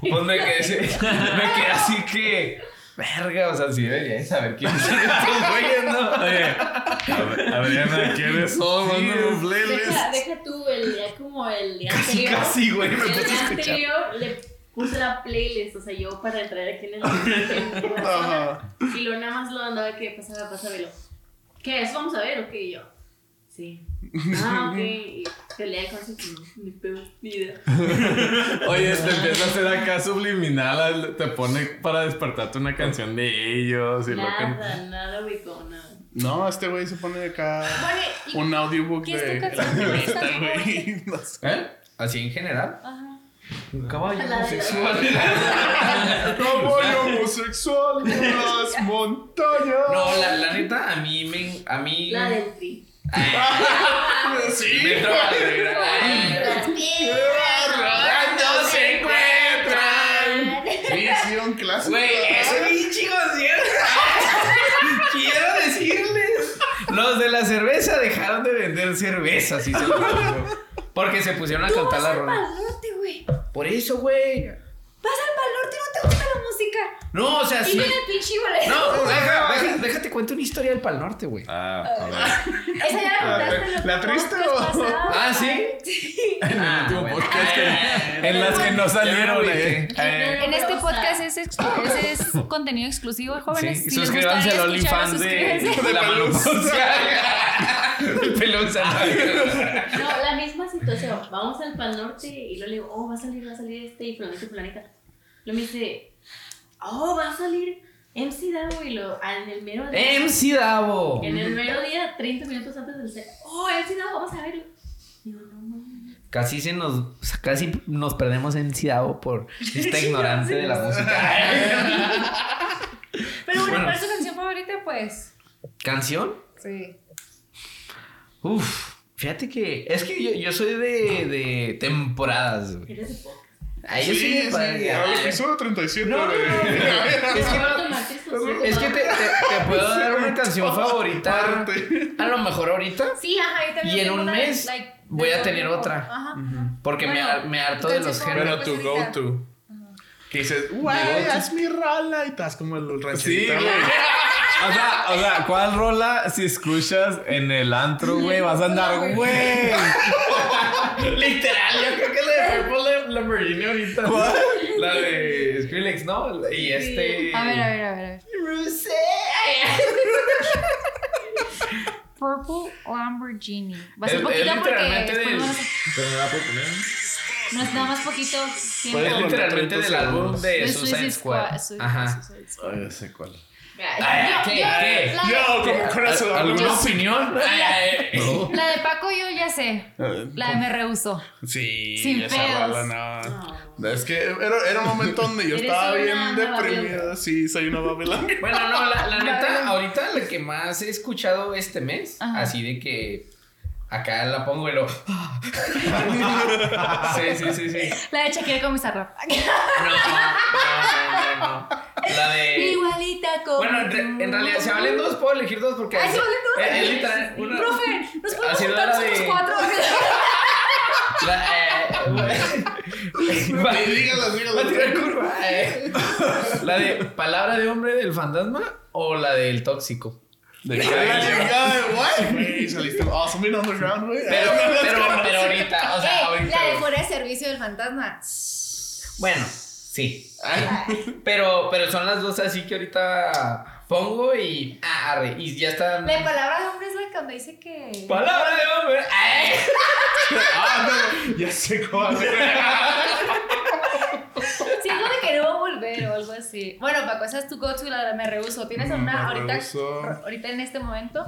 Pues me quedé, me quedé así que. Verga, o sea, sí debería saber quiénes son estos güeyes, ¿no? Oye, Adriana, ¿quiénes son? Sí, es- playlists. Deja, deja tú el día como el día Casi, anterior. casi, güey, me el puse a día escuchar. anterior le puse la playlist, o sea, yo para entrar aquí en, el, en. Y luego nada más lo andaba que pasaba, pasaba y lo. ¿Qué es? ¿Vamos a ver o qué? Y yo. Sí. Ah, ok. Y peleé con su ni pedo, ni idea. Oye, te empieza a hacer acá subliminal, al- te pone para despertarte una canción de ellos y lo que... Nada, nada ubicó, nada. No, este güey se pone acá Vale, ¿y un audiobook ¿Qué es de tu El canción güey. No sé. ¿Eh? Así en general. Ajá. Un caballo homosexual. Caballo homosexual por las montañas. No, la, la neta, a mí me. A mí. La del tri. Sí. Me no se encuentran. Visión clásica. Güey, eso es bien chingón, Quiero decirles. Los de la cerveza dejaron de vender cerveza, si se lo. Porque se pusieron a cantar la rola. Güey. Por eso, güey. Vas al Pal Norte y no te gusta la música. No, o sea, Y sí. viene el pinche boleto. No, deja, deja- déjate cuento una historia del Pal Norte, güey. Ah, a ver. Esa ya la contaste en ¿La triste o- pasado. Ah, ¿sí? Sí. En el Ah, último podcast en las que no salieron, eh. Eh, En este podcast es, es contenido exclusivo de jóvenes. Sí, suscríbanse al OnlyFans de, de la Manuponcia. El. No, la misma situación. Vamos al Pal Norte y luego le digo, oh, va a salir, va a salir este y fulanito y fulanita. Luego me dice, oh, va a salir MC Davo y lo, en el mero día. MC Davo. En el mero día, 30 minutos antes del set, oh, MC Davo, vamos a verlo. Digo, no mames. Casi se nos, casi nos perdemos en Davo por esta ignorante de la música. Pero bueno, Bueno. ¿cuál es tu canción favorita? Pues. ¿Canción? Sí. Uf, fíjate que es que yo, yo soy de, de temporadas, güey. Eres de podcast. Soy Sí, sí. padre. Al episodio 37 No, no, de. no, Es que no, es que te, te- te puedo dar una canción favorita. Parte. A lo mejor ahorita. Sí, ajá, yo también Y en un mes like, voy a tener otra. Ajá. Porque me, Bueno, har- me harto de los géneros. Pero tu Pues go to. Que dices, güey, haz mi rola y estás como el Sí, rancherito. güey. O sea, o sea, ¿cuál rola si escuchas en el antro, güey? Vas a andar, güey. Literal, yo creo que la de Purple Lamborghini ahorita. La de Skrillex, ¿no? Y este. A ver, a ver, a ver, a ver. Rosé. Purple Lamborghini. Va a ser poquito porque del- a- Pero me puedo poner. no es nada más poquito tiempo. Es literalmente del álbum de De Suicide Squad. Ajá. Ay, ya sé cuál. Ay, Yo- con, con eso. ¿Alguna yo- opinión? Ay, ay. La de Paco yo ya sé. La de me rehusó. Sí, Sin esa pedos. no. Es que era, era un momento donde yo estaba bien deprimido. Sí, soy una Babilón. Bueno, no, la, la neta, ahorita la que más he escuchado este mes, Ajá. así de que Acá la pongo y lo. sí, sí, sí, sí. La de Shakira con Bizarrap. No, no, no, no, no. La de. Igualita como. Bueno, en, re- en realidad, si valen dos, puedo elegir dos porque. Ay, ¿se valen dos? Eh, Es, literal. Una, Profe, ¿nos podemos juntar la nosotros de- cuatro? La, eh, va- dígalas, dígalas. va a tirar curva. eh. La de palabra de hombre del fantasma o la del tóxico. De? Güey, saliste awesome in underground, güey. Pero, pero, pero ahorita, o sea, Eh, ahorita. la de fuera de servicio del fantasma. Bueno, sí. Pero, pero son las dos así que ahorita pongo y. Ah, arre, y ya están. La palabra de hombre es la que cuando dice que. Palabra de hombre. Ay. Ah, no, ya sé cuál. Sí, es lo de que no va a volver o algo así. Bueno, Paco, esa es tu go-to, la de me rehuso. ¿Tienes Me una ahorita, rehuso. ahorita en este momento?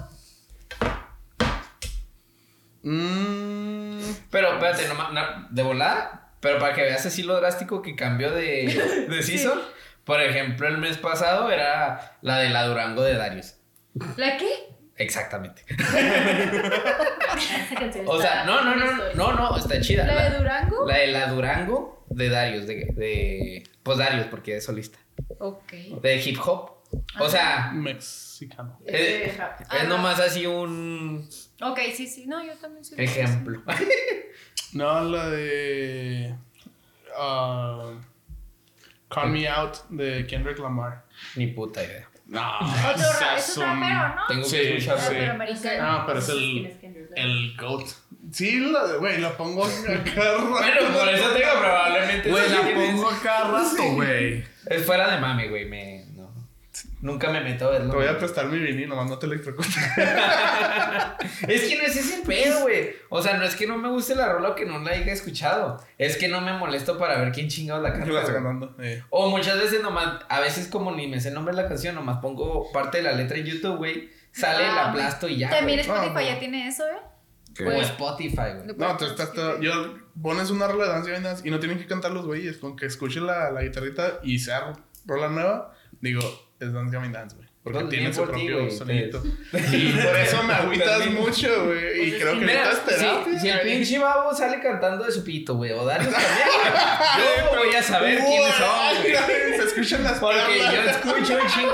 Mmm. Pero espérate, no, no, de volada. Pero para que veas así lo drástico que cambió de, de season. Por ejemplo, el mes pasado era la de la Durango de Darius. ¿La qué? Exactamente. O sea, no, no, no, no, no, está chida. ¿La de Durango? la de la Durango de Darius, de, de pues Darius, porque es solista. Ok. De hip hop. O sea, Mexicano. Es es, es nomás así un Ok, sí, sí. No, yo también soy. ejemplo. No, la de. Uh, Call Me Out de Kendrick Lamar. Ni puta idea. No, rap, es un rapero, ¿no? Tengo Sí, que escucharlo. sí. Rapero americano. Ah, pero es ¿Quién el. El GOAT. Sí, la de, güey, la pongo acá. Bueno, por eso tengo probablemente. Güey, la pongo a cada rato, güey. Es fuera de mami, güey. Me. Nunca me meto a verlo. Te voy a prestar mi vinilo, nomás no te electrocutes. Es que no es ese pedo, güey. O sea, no es que no me guste la rola o que no la haya escuchado. Es que no me molesto para ver quién chingados la ¿Qué canta. la cantando? Eh. O muchas veces nomás, a veces como ni me sé el nombre de la canción, nomás pongo parte de la letra en YouTube, güey. Sale, Ah, la aplasto y ya. También. Spotify No, no. ya tiene eso, ¿eh? Como Pues- Spotify, güey. No, tú estás todo- yo pones una rola de danza y vainas y no tienen que cantar los güeyes, con que escuchen la, la guitarrita y sea rola nueva, digo, es Dance Gavin Dance, güey. Porque No, tiene su ti, propio güey, sonidito. Y por eso me agüitas mucho, güey. Y Pues creo que Mira, es terapia. si, si el pinche babo sale cantando de su pito, güey, o Darius también, yo voy a saber quiénes son, güey. Se escuchan las Porque yo escucho un chingo.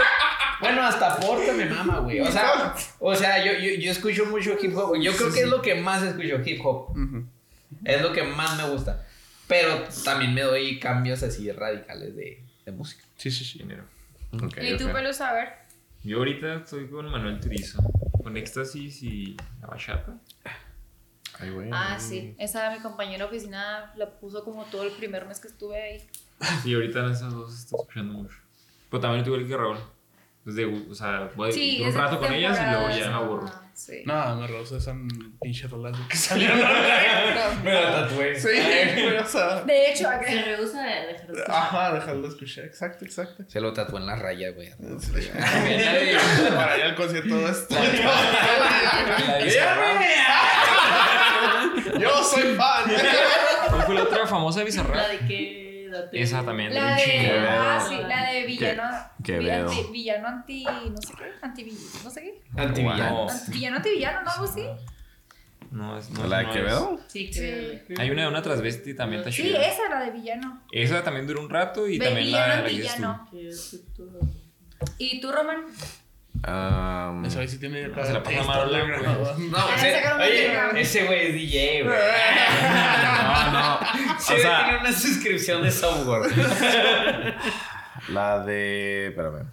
Bueno, hasta Porta me mama, güey. O sea, o sea yo, yo, yo escucho mucho hip hop. Yo creo que es lo que más escucho, hip hop. Es lo que más me gusta. Pero también me doy cambios así radicales de, de música. Sí, sí, sí. Dinero. Ok, ¿Y tú? A ver. Yo ahorita estoy con Manuel Turizo, con Éxtasis y la bachata. Ay, güey. Ah, sí. Esa mi compañera de oficina la puso como todo el primer mes que estuve ahí. Y ahorita esas dos estoy escuchando mucho. Pero también tuve el que Raúl. Desde, o sea, voy Sí, un es de rato con ellas y luego ya me aburro. Sí. No, me rehúso esas pinches rolas que salieron. Me la tatué. sí, güey, o sea. De hecho, acá. Se rehúsa de escuchar. Ajá, dejarlo de escuchar. Exacto, exacto. Se lo tatué en la raya, güey. Para ir al concierto de esto. Yo soy fan. ¿Cuál fue la otra famosa de La de que. Esa también. La un de. chingo. Ah, sí, la de villano. Quevedo. anti- villano anti. No sé qué. Anti. No sé qué. Antivillano. No, Anti- Villano anti villano, ¿no? Algo así. no es. No, ¿La de no Quevedo? Sí, Sí. que. Hay una de una transvesti también está Sí, chida. esa era de villano. Esa también duró un rato y también villano la, tú. villano. ¿Y tú, Roman? Um, sí tiene Se la pasa mal, güey. No, Ah, un oye, ese güey es DJ, güey. no, no. Sí, O sea- tiene una suscripción de software. La de. Espérame.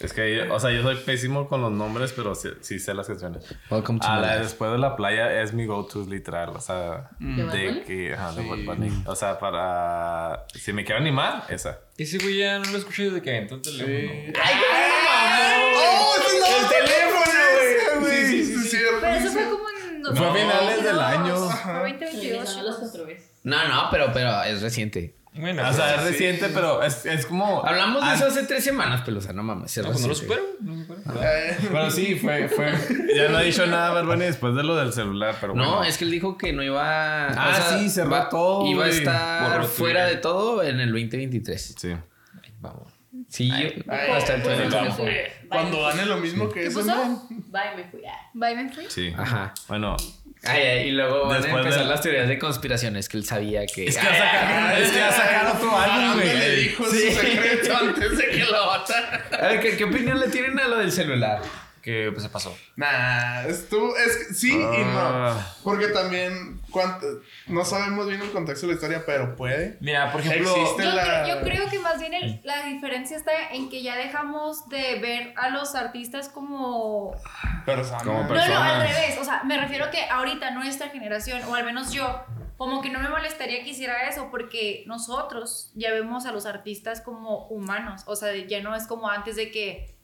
Es que, o sea, yo soy pésimo con los nombres, pero sí, sí sé las canciones. Welcome Ah, la de después de la playa es mi go-to literal. O sea, ¿De Bad de que. Ajá, de Sí. O sea, para. Si me quiero animar, esa. Ese güey ya no lo escuché desde que aventó el teléfono. ¡Oh, El teléfono, güey. Sí, sí, sí, cierto. Pero eso fue como en. Fue a finales del año. Fue Le 2022. ganó las cuatro veces. No, no, pero, pero es reciente. Bueno, O sea, es pues, reciente, pero es, es como. Hablamos de Ah, eso hace tres semanas, pero o sea, no mames. es No, pues no lo supero. No lo supero. Eh, Pero sí, fue, fue. Ya no ha dicho nada Bad Bunny después de lo del celular, pero No, bueno. es que él dijo que no iba Ah, sí, cerró va- todo, Iba a estar fuera de todo en el 2023. Sí. Vamos. Sí, Ay, hasta el. Cuando gane lo mismo que ¿Qué ese puso? man. Bye, me fui. Ah. Bye, me fui. Sí. Ajá. Bueno, Ay, ay, y luego van a Después empezar de- las teorías de conspiraciones que él sabía que. es que ha sacado, es que ha sacado otro álbum, Aranda le güey. dijo Sí. su secreto antes de que lo matara. A ver, ¿qué, qué opinión le tienen a lo del celular? Que pues se pasó. Nah, estuvo, es que sí y no. Ah. Porque también, cuánto, no sabemos bien el contexto de la historia, pero puede. Mira, por ejemplo. Existe Yo, la- cre- yo creo que más bien el- la diferencia está en que ya dejamos de ver a los artistas como... Personas. Como No, no, Personas. al revés. O sea, me refiero que ahorita nuestra generación, o al menos yo, como que no me molestaría que hiciera eso porque nosotros ya vemos a los artistas como humanos. O sea, ya no es como antes de que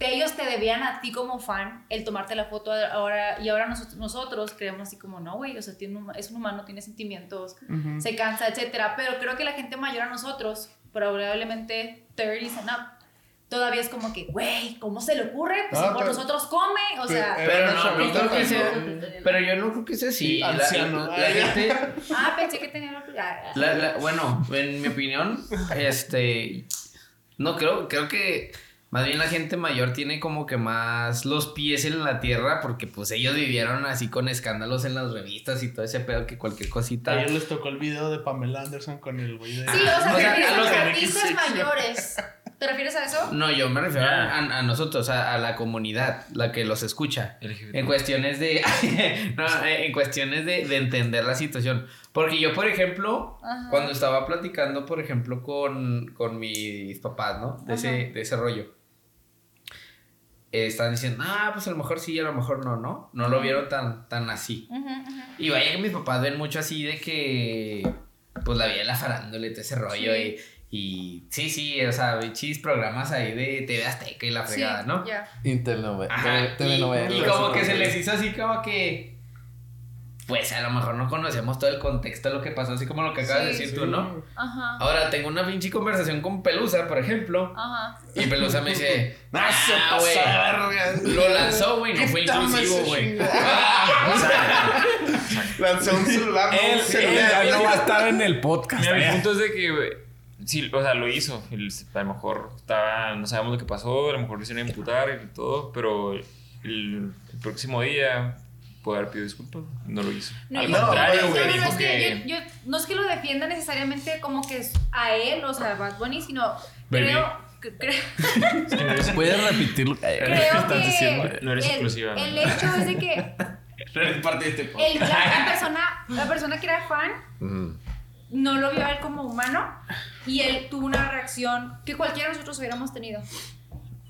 ellos te debían a ti como fan el tomarte la foto ahora y ahora nosotros, nosotros creemos así como no güey o sea tiene un- es un humano tiene sentimientos se cansa etcétera pero creo que la gente mayor a nosotros probablemente 30 and up todavía es como que güey cómo se le ocurre pues Ah, si por pero- nosotros come o sea Era Pero no, no creo que sea. Pero yo no creo que sea así. Sí, La- anciano. La, la gente. ah pensé que tenía la- ah, la- la- bueno, en mi opinión, este. No creo, creo que. Más bien la gente mayor tiene como que más los pies en la tierra porque pues ellos vivieron así con escándalos en las revistas y todo ese pedo que cualquier cosita. A ellos les tocó el video de Pamela Anderson con el güey de. sí o sea O sea, a los artistas mayores ¿te refieres a eso? No, yo me refiero a, a nosotros, a, a la comunidad, la que los escucha. LGBT. En cuestiones de. no, eh, en cuestiones de, de entender la situación. Porque yo, por ejemplo, Ajá. cuando estaba platicando, por ejemplo, con, con mis papás, ¿no? De ese, de ese rollo. Eh, estaban diciendo, ah, pues a lo mejor sí, a lo mejor no, ¿no? No lo vieron tan, tan así. Y vaya que mis papás ven mucho así de que. Pues la vida de la farándula y todo ese rollo. Sí. Y, y sí, sí, o sea, chis programas ahí de TV Azteca y la fregada, Sí, ¿no? ya. Internovela. Ajá, y, y como que se les hizo así como que pues a lo mejor no conocemos todo el contexto de lo que pasó, así como lo que acabas de Sí, decir tú, ¿no? Ajá. Ahora tengo una pinche conversación con Pelusa, por ejemplo, Ajá. y Pelusa me dice, ¡Ah, se "Ah, güey, lo lanzó, güey, no fue inclusivo, güey. Ah, o sea, Lanzó un celular. un él celular. ya no va a estar en el podcast. Mira, mi ¿eh? punto es de que, güey, sí, o sea, lo hizo. El- a lo mejor estaba, no sabemos lo que pasó, a lo mejor lo hicieron imputar y todo, pero el, el próximo día puede haber pedido disculpas. No lo hizo. No, Al contrario, no, güey, no, no, dijo es que que. yo, yo- no es que lo defienda necesariamente como que es a él, o sea, a Bad Bunny, sino Baby. creo, ¿Puedes repetir lo que creo estás que diciendo? No eres el, exclusiva. el hecho es de que eres parte de este el- la, la persona, la persona que era fan Ujú. no lo vio a él como humano y él tuvo una reacción que cualquiera de nosotros hubiéramos tenido.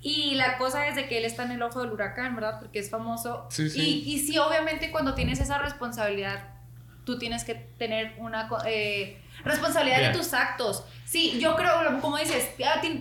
Y la cosa es de que él está en el ojo del huracán, ¿verdad? Porque es famoso. Sí, sí. Y, y sí, obviamente cuando tienes esa responsabilidad, tú tienes que tener una eh, responsabilidad Bien. de tus actos. Sí, yo creo, como dices,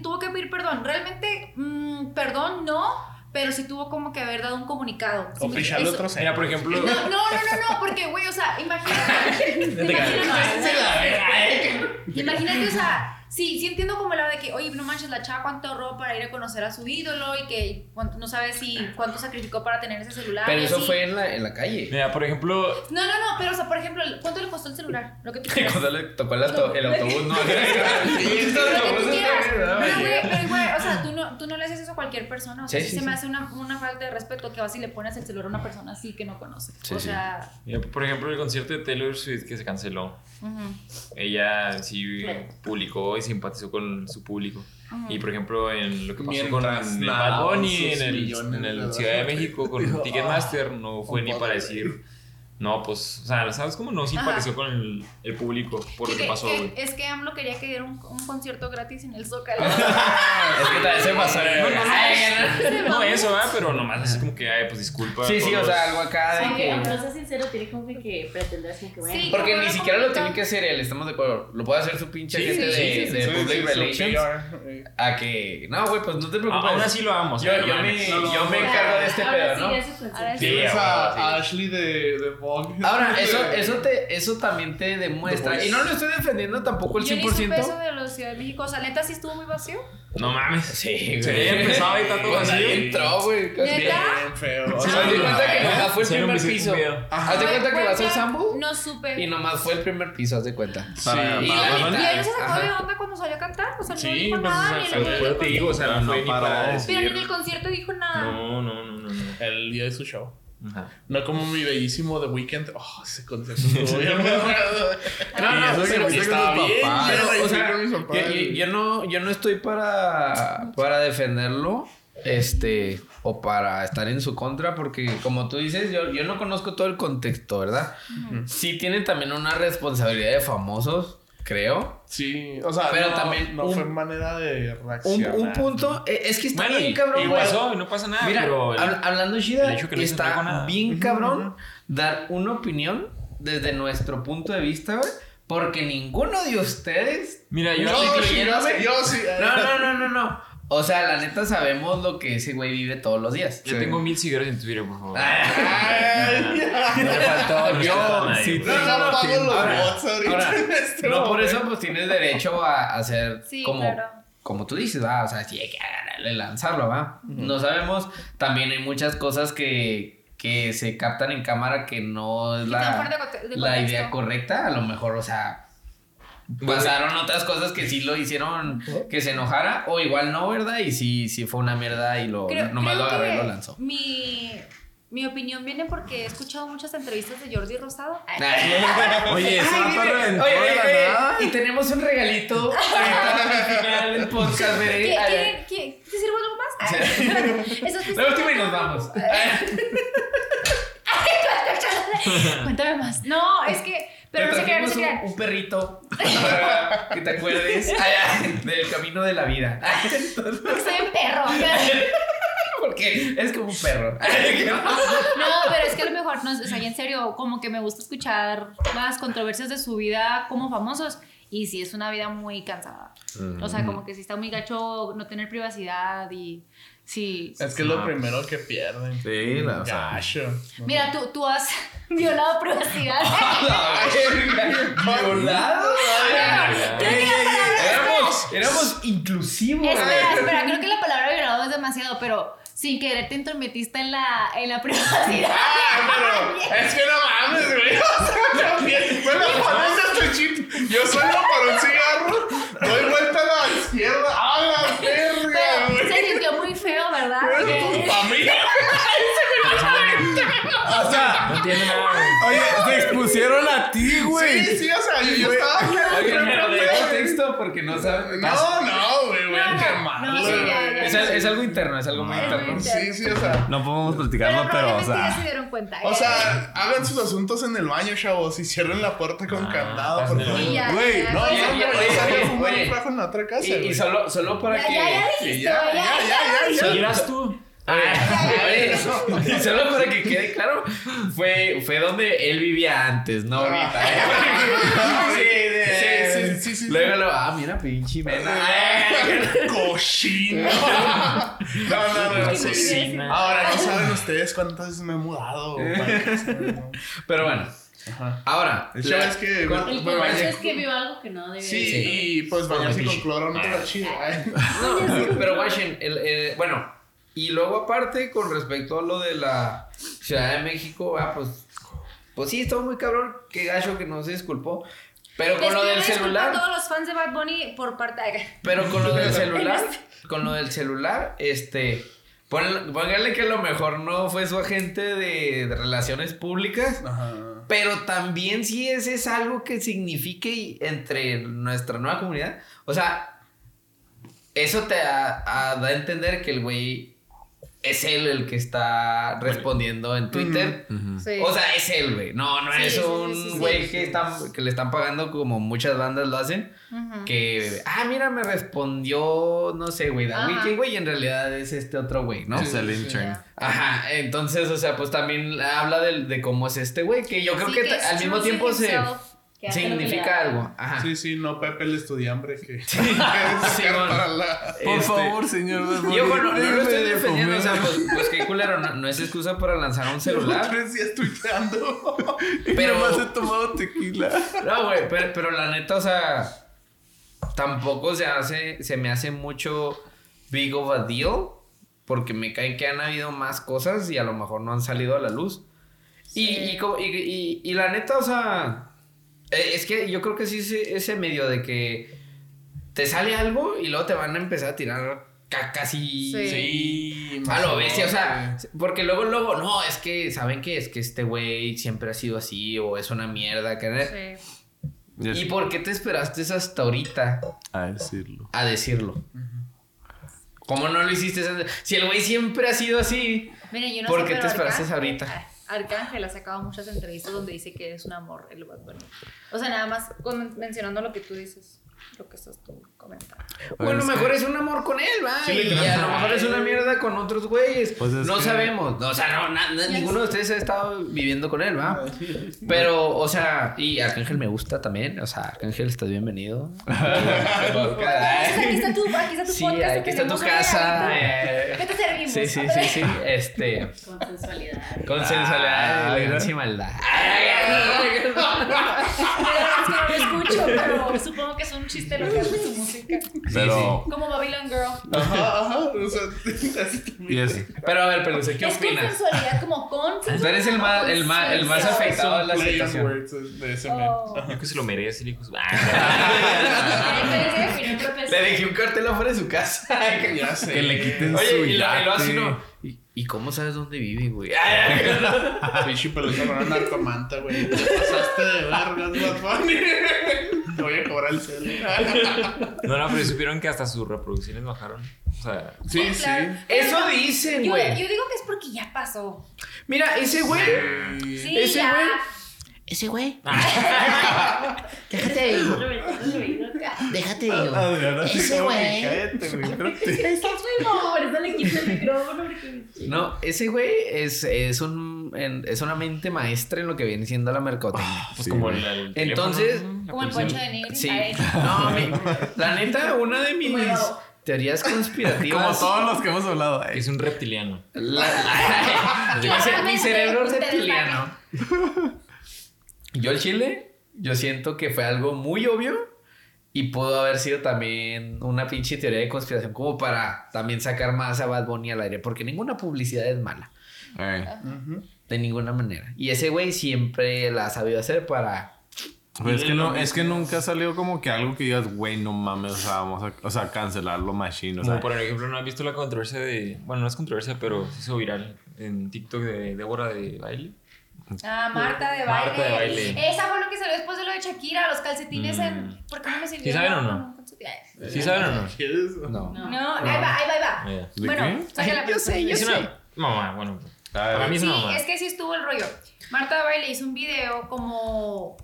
tuvo que pedir perdón. Realmente, mm, perdón no, pero sí tuvo como que haber dado un comunicado. O me- picharle eso- otro Mira, por ejemplo. no, no, no, no, no, porque, güey, o sea, imagínate. imagínate, imagínate, o sea, sí, sí entiendo como la de que, oye, no manches, la chava cuánto ahorró para ir a conocer a su ídolo y que cuánto- no sabes si cuánto sacrificó para tener ese celular. Pero y eso así. fue en la, en la calle. Mira, por ejemplo. No, no, no, pero, o sea, por ejemplo, ¿cuánto le costó el celular? Lo que tú Que quieras. le tocó el, auto- el autobús, no. Pero, güey. güey, pero igual, o sea, tú no, tú no le haces eso a cualquier persona. O sea, Sí, sí, sí, se me hace una, una falta de respeto que vas y le pones el celular a una persona así que no conoce. Sí, o sí. sea, mira, por ejemplo, el concierto de Taylor Swift que se canceló. Ella sí publicó y simpatizó con su público. Y por ejemplo, en lo que pasó Mientras con el Bad Bunny en el, en el. Ciudad de México con Ticketmaster, no fue ni para de- decir, no, pues, o sea, ¿sabes cómo no simpatizó con el, el público por lo Sí, que pasó, que- güey? Es que AMLO quería que diera un, un concierto gratis en el Zócalo. Es que también se pasó. No, no, no, Ay, no, no eso, ¿verdad? Pero nomás así como que, ay, pues disculpa. Sí, a sí, o sea, algo acá de Aunque, aunque no que. sea sincero, tiene como que- que pretender así que bueno. Sí. Porque ni siquiera lo tiene que hacer él, estamos de acuerdo. Lo puede hacer su pinche Sí, gente sí, de, sí, sí, de sí, Public sí, Relations. A que. No, güey, pues no te A- preocupes. Aún así lo amo. Yo, yo me, encargo de este pedo, sí, ¿no? sí. Sí, sí. a Ashley de, de Vogue. Ahora, eso, eso, te, eso también te demuestra. The Y no lo estoy defendiendo tampoco el Yo ni supe eso 100%. de la Ciudad de México. O sea, neta sí estuvo muy vacío. No mames. Sí, güey. Sí, empezaba y está todo Pues ahí vacío. entró, güey. Bien feo. O Haz sea, de cuenta que nomás fue el Sí, primer piso. Haz de cuenta que vas al sambo No supe. y nomás fue el primer piso, haz de cuenta. Para- Y para la Bad mitad- Bunny. ¿Y él se sacó de onda cuando salió a cantar? O sea, no Sí, dijo pues, nada Pero en el concierto dijo nada. No, no, no, no, no. el día de su show. Ajá. No como mi bellísimo The Weeknd. Oh, ese concierto estuvo bien. No, no, pero- estaba bien, pero- o sea, yo, no, yo no estoy para, para defenderlo, este, o para estar en su contra, porque como tú dices, yo, yo no conozco todo el contexto, ¿verdad? Sí tienen también una responsabilidad de famosos, creo. Sí, o sea, Pero no, también no un- fue manera de Un, reaccionar. un punto, eh, es que está Bueno, bien y, cabrón, y güey. pasó, y no pasa nada, Mira, pero... el- hab- hablando Shida, no está bien cabrón dar una opinión desde nuestro punto de vista, güey, porque ninguno de ustedes Mira, yo... Yo sí, yo sí. No, no, no, no, no. O sea, la neta sabemos lo que ese güey vive todos los días. Yo tengo mil seguidores en Twitter, por favor. Ay, Me faltó yo. Sí, No, no, pago los Ahora, bots ahorita. ahora, en este no por eso pues tienes derecho a hacer Sí, como, claro. como tú dices, va, o sea, sí hay que agarrarle, lanzarlo, va. No sabemos, también hay muchas cosas que, que se captan en cámara que no es de la, de la idea correcta, a lo mejor, o sea, pasaron otras cosas que sí lo hicieron que se enojara, o igual no, ¿verdad? Y sí, sí fue una mierda y lo, Creo- nomás creo lo agarré y lo lanzó. Mi, mi opinión viene porque he escuchado muchas entrevistas de Jordi Rosado. Oye, ese Ay, reventó oye, oye, oye. Y tenemos un regalito al final del podcast, ¿Qué, qué, qué, ¿Te sirvo algo más? Ay, Eso es La última y nos vamos. Cuéntame más. No, es que. Pero no se crean, no se trajimos crean. un, un perrito para que te acuerdes ay, ay, del camino de la vida. Entonces, Porque soy un perro. porque es como un perro. No, pero es que a lo mejor, no, o sea, y en serio, como que me gusta escuchar las controversias de su vida como famosos. Y sí, es una vida muy cansada. O sea, como que sí está muy gacho no tener privacidad y sí. Es que es lo primero que pierden. Sí, la- o sea, Gacho. Mira, tú, tú has violado privacidad. Violado. Palabra- Éramos, éramos inclusivos. Espera, espera, creo que la palabra violado es demasiado, pero sin querer te entrometiste en la, en la privacidad. Ah, pero es que no mames, güey. O sea. Bueno, pones este chip. Yo salgo para un cigarro, doy vuelta a la izquierda. ¡A entiendo nada, güey. oye, te expusieron a ti, güey. Sí, sí, o sea, yo, yo estaba. Oigan, pero de contexto porque no saben. No, no, güey, güey. No, Qué no, malo. no, sí. Es, al- es algo interno, es algo muy interno. Sí, sí, o sea. No podemos platicarlo, Pero pero, o probablemente ya se sea. dieron cuenta. O sea, hagan sus asuntos en el baño, chavos, y cierren la puerta con Ah, candado, por favor. Güey, No, Oye, oye, oye, fumar oye. un fajo en la otra casa, Y, solo, solo para que. ya, ya ya, ya, ya, ya, ya, ¿Sí eras tú? Oye, y solo para que quede claro, fue, fue donde él vivía antes, no ahorita. ¿eh? Sí, sí, sí, sí. Luego lo, ah, mira, pinche mena. Cochino. No, no, no, sí, sí. cocina. Ahora, no saben ustedes cuántas veces me he mudado. para casa, ¿no? Pero bueno, Ajá. ahora. El show es que. con- El bañé- es que vio algo que no debía Sí, ser. y pues bañarse con cloro no está chido. Ay. No, pero el, el- bueno, y luego aparte con respecto a lo de la Ciudad de México, ah, pues, pues sí, estuvo muy cabrón, qué gacho que no se disculpó. Pero con Les lo del celular, a todos los fans de Bad Bunny por parte de... pero con lo del celular, con lo del celular, este, pónganle que a lo mejor no fue su agente de, de relaciones públicas, Ajá. pero también si ese es algo que signifique entre nuestra nueva comunidad. O sea, eso te a- a- da a entender que el güey es él el que está respondiendo en Twitter. Sí. O sea, es él, güey. No, no Sí, es un sí, sí. güey que, están- que le están pagando como muchas bandas lo hacen. Que, ah, mira, me respondió, no sé, güey, The Ajá. Weeknd, güey, y en realidad es este otro güey, ¿no? Es el intern. Ajá, entonces, o sea, pues también habla del- de, cómo es este güey, que yo creo Sí, que, al mismo tiempo se himself. Significa algo. Ajá. Sí, sí, no Pepe el estudiambre que. que Sí, sacar bueno. para la. Por Este, favor, señor. Y ojo, no, no lo estoy de defendiendo, o sea, pues, pues qué culero, no, no es excusa para lanzar un celular. Tres días tuiteando. Pero- Nomás he tomado tequila. No, güey, pero, pero la neta, o sea, tampoco se hace, se me hace mucho big of a deal porque me cae que han habido más cosas y a lo mejor no han salido a la luz. Y, Sí. y, co- y, y- y la neta, o sea, es que yo creo que sí ese, ese medio de que te sale algo y luego te van a empezar a tirar cacas y... Sí. Sí. A lo bestia, o sea, porque luego, luego, no, es que, ¿saben qué? Es que este güey siempre ha sido así o es una mierda. que- Sí. ¿Y por qué te esperaste hasta ahorita A decirlo. a decirlo? ¿Cómo no lo hiciste? Si el güey siempre ha sido así. Yo no ¿Por qué te esperaste ahorita? Arcángel ha sacado muchas entrevistas donde dice que es un amor el Bad Bunny. O sea, nada más con- mencionando lo que tú dices, lo que estás tú comentando. Bueno, es mejor que- es un amor con él, va. Sí, y a lo mejor es una mierda con otros güeyes. Pues es no que- sabemos. O sea, no, na- na- ninguno de ustedes ha estado viviendo con él, va. Pero, o sea, y Arcángel me gusta también. O sea, Arcángel, estás bienvenido. Aquí está tu, aquí está tu Sí, podcast. aquí está tu casa. eh, ¿Qué te servimos? Sí, sí, sí, sí. Este. Con sensualidad. Con sensualidad, Ah, y maldad. Es que no lo escucho, pero supongo que es un chiste lo que hace su música. Pero. Como Babylon Girl. Ajá, ajá. O sea. Y es. Pero a ver, Peluce, ¿qué es opinas? sensualidad, como con Tú eres el más, el más, el más afectado de la situación. de ese. Oh. Yo que se lo merece, hijo. Le dejé un cartel afuera de su casa. Ya sé. Que le quiten su Oye, y lo, hace yate. ¿Y, cómo sabes dónde vive, güey? Pinche pelusa con una narcomanta, güey. Te pasaste de vergas, Bad Bunny. Te voy a cobrar el cel. No, no, pero supieron que hasta sus reproducciones bajaron. O sea, Sí, Sí, sí. claro. Eso dicen, Yo, güey. yo digo que es porque ya pasó. Mira, ese güey. Sí, Ese ya. güey. Ese güey. Déjate de digo. Déjate de digo. Adriana, Ese güey. cállate, güey, espérate. Estás muy por eso le quito el micrófono. No, ese güey es, es, un, en- es una mente maestra en lo que viene siendo la mercadotecnia. pues Sí, como el, el Entonces- Como el poncho de Nigris. Sí. No, mi- la neta, una de mis Bueno. teorías conspirativas. Como todos los que hemos hablado. eh. Es un reptiliano. La- mi, ce- mi cerebro reptiliano. Yo el chile, yo siento que fue algo muy obvio y pudo haber sido también una pinche teoría de conspiración como para también sacar más a Bad Bunny al aire, porque ninguna publicidad es mala, Eh. de ninguna manera. Y ese güey siempre la ha sabido hacer para... Pero es que no, es que nunca ha salido como que algo que digas, güey, no mames, o sea, vamos a, o sea, cancelarlo machine, o sea. Como por ejemplo, ¿no has visto la controversia de. Bueno, no es controversia, pero se hizo viral en TikTok de Débora de baile? Ah, Marta de baile. Marta de baile. Esa fue lo que salió después de lo de Shakira, los calcetines en. Mm. ¿Por qué no me sirvió? ¿Sí saben o no? ¿Sí saben o no? No. No. No, ahí va, ahí va, ahí va. ¿De Bueno, saca la Yo sé, yo Es sé. una mamá, bueno. Ah, Para mí es Sí, una mamá. es que sí estuvo el rollo. Marta de baile hizo un video como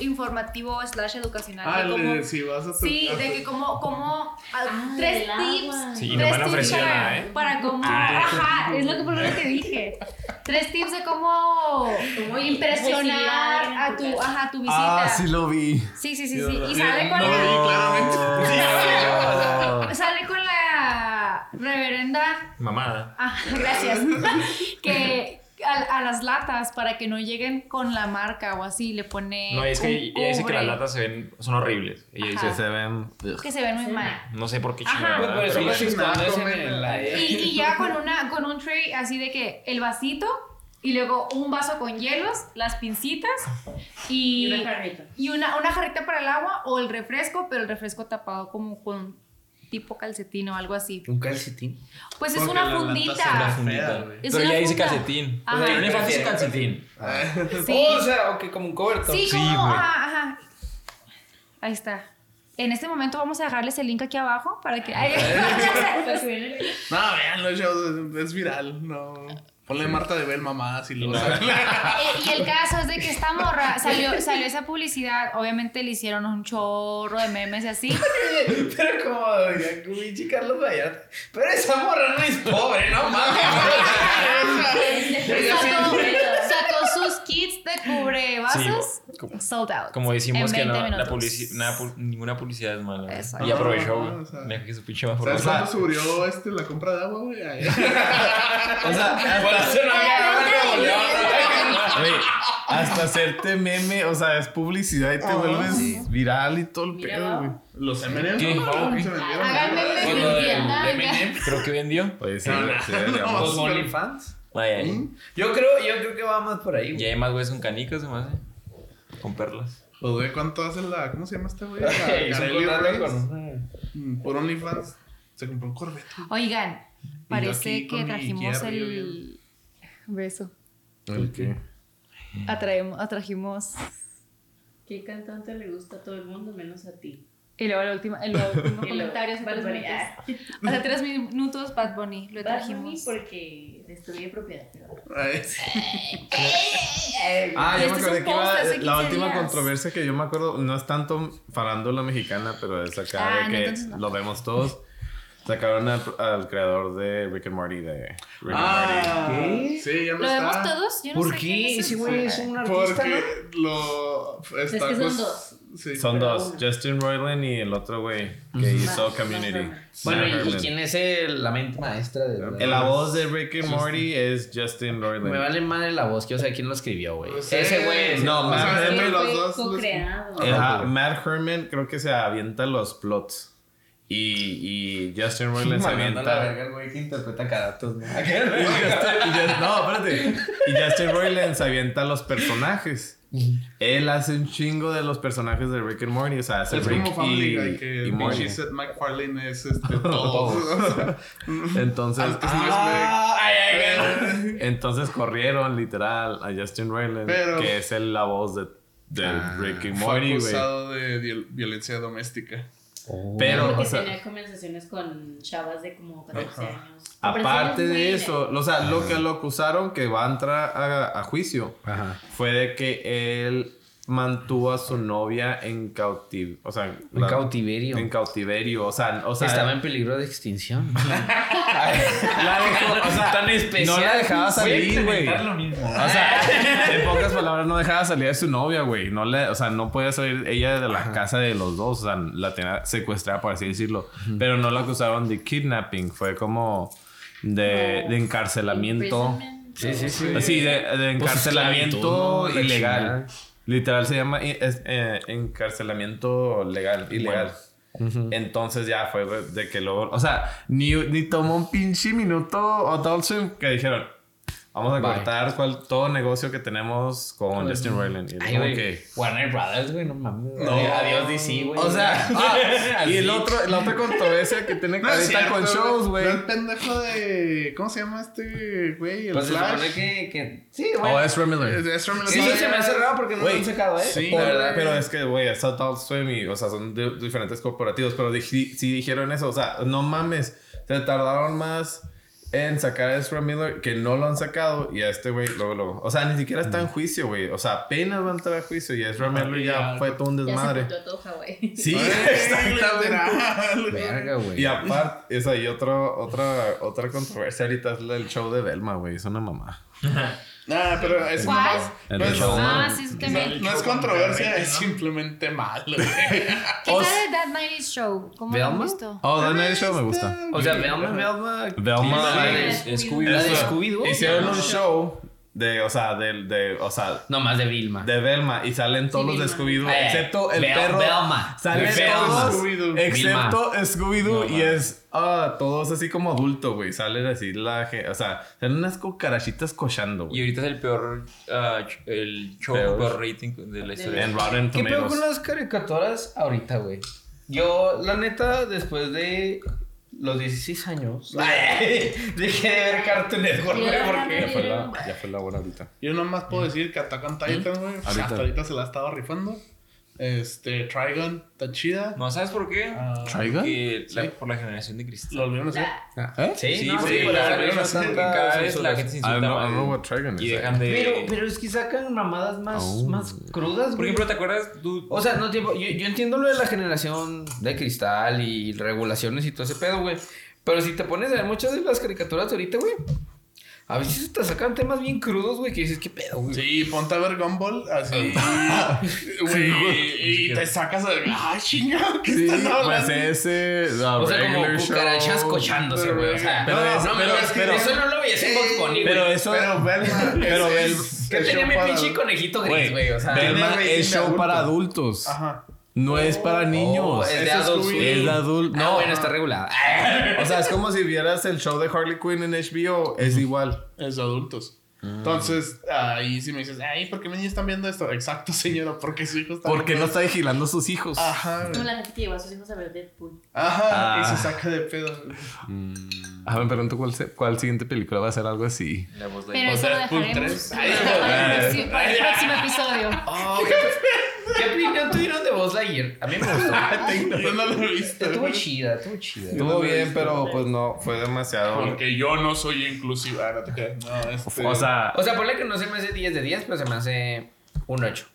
informativo slash educacional. Ah, de le- si vas a tu Sí, de que como, como ah, Ah, tres tips. Sí, y no tres me tips para, nada, ¿eh? Para cómo, Ah. ajá, es lo que por lo que dije. Tres tips de cómo Cómo impresionar a tu, ajá, tu visita. Ah, sí lo vi. Sí, sí, sí, Sí, sí. Y sale con no lo la. vi claramente. Sale con la reverenda. Mamada. Ah, gracias. que a, a las latas para que no lleguen con la marca o así le pone. No, es que un ella dice que las latas se ven, son horribles. Ella Ajá. Que dice, se ven. que se ven muy mal. no sé por qué Ajá. chingada. Pues pero- Pero- el. Y, y ya con una con un tray así de que el vasito y luego un vaso con hielos, las pincitas y, Y una jarrita. y una, una jarrita para el agua o el refresco, pero el refresco tapado como con tipo calcetín o algo así. Un calcetín. Pues es una fundita. ve Una fundita. güey. Es Pero una ya dice calcetín. Ajá. O sea, una infancia es calcetín. Sí. Oh, o sea, ok, como un cobertor. Sí, Sí, como, güey. ajá, ajá. Ahí está. En este momento vamos a dejarles el link aquí abajo para que. No, veanlo, es viral. No. Ponle Marta de Bel mamadas y luego. Eh, y el caso es de que esta morra salió, salió esa publicidad. Obviamente le hicieron un chorro de memes y así. Pero como diría pinche Carlos Vallarta. Pero esa morra no es pobre, no mames. Sacó, sacó kits de cubrevasos. sold out. Como decimos que no, 20 la publici- nada pu- ninguna publicidad es mala. Exacto. Y aprovechó, güey. No, o sea, Me su pinche más ¿Sabes cuánto subió este, la compra de agua, güey? O sea, por eso no había hasta hacerte meme, o sea, es publicidad y te Ah, vuelves sí. viral y todo el Mira, pedo, güey. Los M&M's. ¿Qué? ¿no? Se vendieron. Mi lo del tienda. M&M, creo que vendió. Oye, sí, No, sí, no. ¿Los OnlyFans? Ay. ¿Mm? Yo creo, yo creo que va más por ahí, Y güey. hay más güeyes con canicas, se me hace. Con perlas. Pues, güey, ¿cuánto hace la. ¿Cómo se llama este güey? La Carelli con Mm, Por OnlyFans. Se compró un Corvette. Oigan, parece que trajimos el beso. ¿El qué? Atraemos, atrajimos. ¿Qué cantante le gusta a todo el mundo menos a ti? Y luego el último, el último comentario Bad Bunny. minutos. Hace tres minutos, Bad Bunny, lo Bad Bunny porque destruye propiedad. Ay, Ah, yo Este me un que iba, la 15 última días. controversia que yo me acuerdo, no es tanto farándula mexicana, pero es acá Ah, de que no. lo vemos todos. Sacaron al, al creador de Rick and Morty de Rick and Morty. Ah, ¿Qué? Sí, ya no ¿Lo está. vemos todos? Yo no ¿Por sé qué? es Ese ese. güey es un artista, Porque ¿no? lo. Está, Es que son pues, dos. Sí. Son dos, uno. Justin Roiland y el otro güey que hizo Matt- Community. Matt Herman. Bueno, ¿y- ¿y Herman. quién es el- la mente maestra de la voz de Rick and Morty es Justin Roiland. Me vale madre la voz, quiero saber quién lo escribió, güey. Pues, Ese eh, güey. es- no, o Matt sea, Herman, los Fue dos. los- co-creado. Ajá. Matt Herman creo que se avienta los plots. Y, y Justin Roiland se Mandando a la avienta. verga el güey que interpreta caratos, ¿no? No, espérate. Y Justin Roiland se avienta los personajes. Él hace un chingo de los personajes de Rick and Morty. O sea, hace Es Rick como Family y, Guy, que y Morty. Seth MacFarlane es este, todo. o sea, Entonces, Ah, ay, ay, entonces corrieron literal a Justin Roiland, Pero- que es el- la voz de, de Ah, Rick Fue Morty, güey. acusado de viol- violencia doméstica. Pero, Porque o sea, tenía conversaciones con chavas de como 14 Ajá. años. aparte de eso, o sea, lo que lo acusaron que va a entrar a, a juicio Ajá. fue de que él mantuvo a su novia en cautiverio. O sea, En la- cautiverio. En cautiverio. O sea, o sea Estaba en peligro de extinción. la dejó, o sea, Tan especial. No la dejaba salir, güey. O sea, en pocas palabras, no dejaba salir de su novia, güey. No le, o sea, no podía salir ella de la casa de los dos. O sea, la tenía secuestrada, por así decirlo. Pero no la acusaron de kidnapping. Fue como de, de encarcelamiento. Sí, sí, sí. Sí, de, de encarcelamiento esclavitud, ¿no? La ilegal. Literal se llama es, eh, encarcelamiento legal, ilegal. Entonces ya fue de que luego, o sea, ni, ni tomó un pinche minuto Adult Swim que dijeron, vamos a Bye. cortar cual, todo negocio que tenemos con Justin Roiland. Y Ay, que, Warner Brothers, güey, no mames. No. Adiós DC, güey. o sea, ah, y el otro, la otra controversia que tiene No ahorita cierto, con shows, güey. El pendejo de. ¿Cómo se llama este güey? El Pues se Flash. que, que... Sí, O güey. Ezra Miller. Es de Ezra Miller. Sí, eso se me hace raro porque no lo han sacado, ¿eh? sí, Por- la verdad. Pero es que, güey, es Adult Swim y, o sea, son de- diferentes corporativos. Pero si dijeron eso, o sea, no mames, se tardaron más en sacar a Ezra Miller que no lo han sacado y a este güey luego, luego. O sea, ni siquiera está en juicio, güey. O sea, apenas va a entrar a juicio y Ezra Miller ya ya, fue todo un Ya se desmadre. todo Hawái. Sí, exactamente. Verga, güey. Y aparte, esa y otro, otra, otra controversia ahorita es la del show de Velma, güey. Es una mamá. Nah, pero es El pues, de show, Ah, sí, eso no, también. no es controversia, es simplemente malo. ¿Qué tal de That 90 Show? ¿Cómo lo visto? Oh, The Night Show me gusta. O sea, Velma, Velma... Velma. Es- es- Scooby-Doo. Hicieron un show de, o sea, de, de, o sea, No, más de Vilma. de Velma y salen todos los de. Scooby-Doo, Eh, excepto el perro. Velma. Salen Velma. todos, excepto Scooby-Doo No, y es, ah, todos así como adulto, güey. Salen así la gente, o sea, salen unas cucarachitas cochando, Y güey. ahorita es el peor, ch- el show Peor. peor rating de la historia. En Rotten ¿Qué pedo Tomatoes. con las caricaturas ahorita, güey? Yo, la neta, después de los 16 años, dejé de ver Cartoon Network, güey, Ya, Ya porque... fue la, ya fue la buena ahorita. Yo nomás puedo decir que Attack on Titan, güey. Hasta ahorita se la estaba rifando. Este, Trigon, está chida. No, ¿sabes por qué? Ah, ¿Trigon? Porque la- Sí. por la generación de cristal. Lo volvieron a hacer. ¿Eh? Sí, Sí, no, porque sí, por la- la la- cada vez la gente se I insulta más. Y dejan de... Pero, pero es que sacan mamadas más, Oh. más crudas, Por güey. ejemplo, ¿te acuerdas? Tú... O sea, no tiempo. Yo, yo entiendo lo de la generación de cristal y regulaciones y todo ese pedo, güey. Pero si te pones a ver muchas de las caricaturas de ahorita, güey. A veces te sacan temas bien crudos, güey, que dices, ¿qué pedo, güey? Sí, ponte a ver Gumball, así. Güey, y te sacas de. ¡Ay, chingado! ¿Qué Sí, están pues hablando? ese. the O sea, como cucarachas cochándose, güey. O sea, Pero no, no, pero- es que pero- eso no lo veías en Box Bunny, güey. Pero eso. Pero Velma. Pero es- Vel- es Que tenía mi pinche conejito gris, güey. O sea, Velma es show para adultos. Ajá. No es para niños. Oh, es de Ese es de adulto. No, No, bueno, está regulada. o sea, es como si vieras el show de Harley Quinn en HBO. Es igual. Es de adultos. Mm. Entonces, ahí sí me dices, ay, ¿por qué mis niños están viendo esto? Exacto, señora, porque su hijo está Porque no está vigilando a sus hijos. Ajá, güey. la gente que llevó a sus hijos a ver Deadpool. Ajá, y Ah. se saca de pedo. Ah, me pregunto cuál, se- cuál siguiente película va a ser algo así. La voz de Pero eso lo Deadpool dejaremos 3. para el próximo- para el próximo episodio. Oh, ¿qué, ¿Qué opinión tuvieron de Buzz Lightyear? A mí me gustó. Yo no lo he visto. Estuvo chida, estuvo chida. Estuvo bien, pero pues no, fue demasiado. Porque yo no soy inclusiva. Ah, no te creas. No, este... O sea, O sea, ponle que no se me hace 10 de 10, pero se me hace un 8.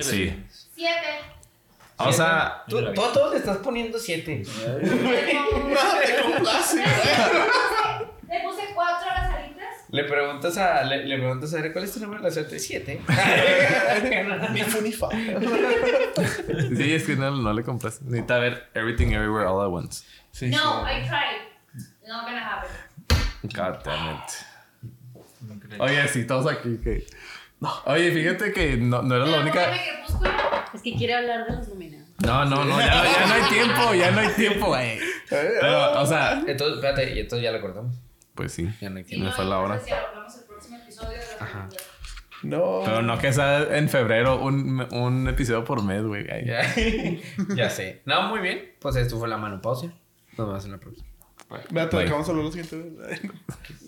sí. Siete. O sea, Tú, tú a todos le estás poniendo 7. Nada te complace. Le puse cuatro a las alitas. Le preguntas a, le, le preguntas a ver cuál es tu número de la suerte. 7. Ni fu ni fa. sí, es que no, no le compras. Necesita ver Everything Everywhere All at Once. Sí, No, sí. I tried. Not gonna happen. God damn it. Oye, sí, todos aquí que. Oye, fíjate que no, no era la única. Crepúsculo. Es que quiere hablar de los nominados. No, no, no, ya, ya no hay tiempo, ya no hay tiempo, güey. Pero, o sea, Entonces, espérate, y entonces ya lo cortamos. Pues sí. Ya no hay Sí, me fue la hora. hablamos el próximo episodio de la película. No. Pero no que sea en febrero un, un episodio por mes, güey. Ya, ya sé. No, muy bien. Pues esto fue la menopausia. Nos vemos en la próxima. Vete, Bye. dejamos hablar lo siguiente.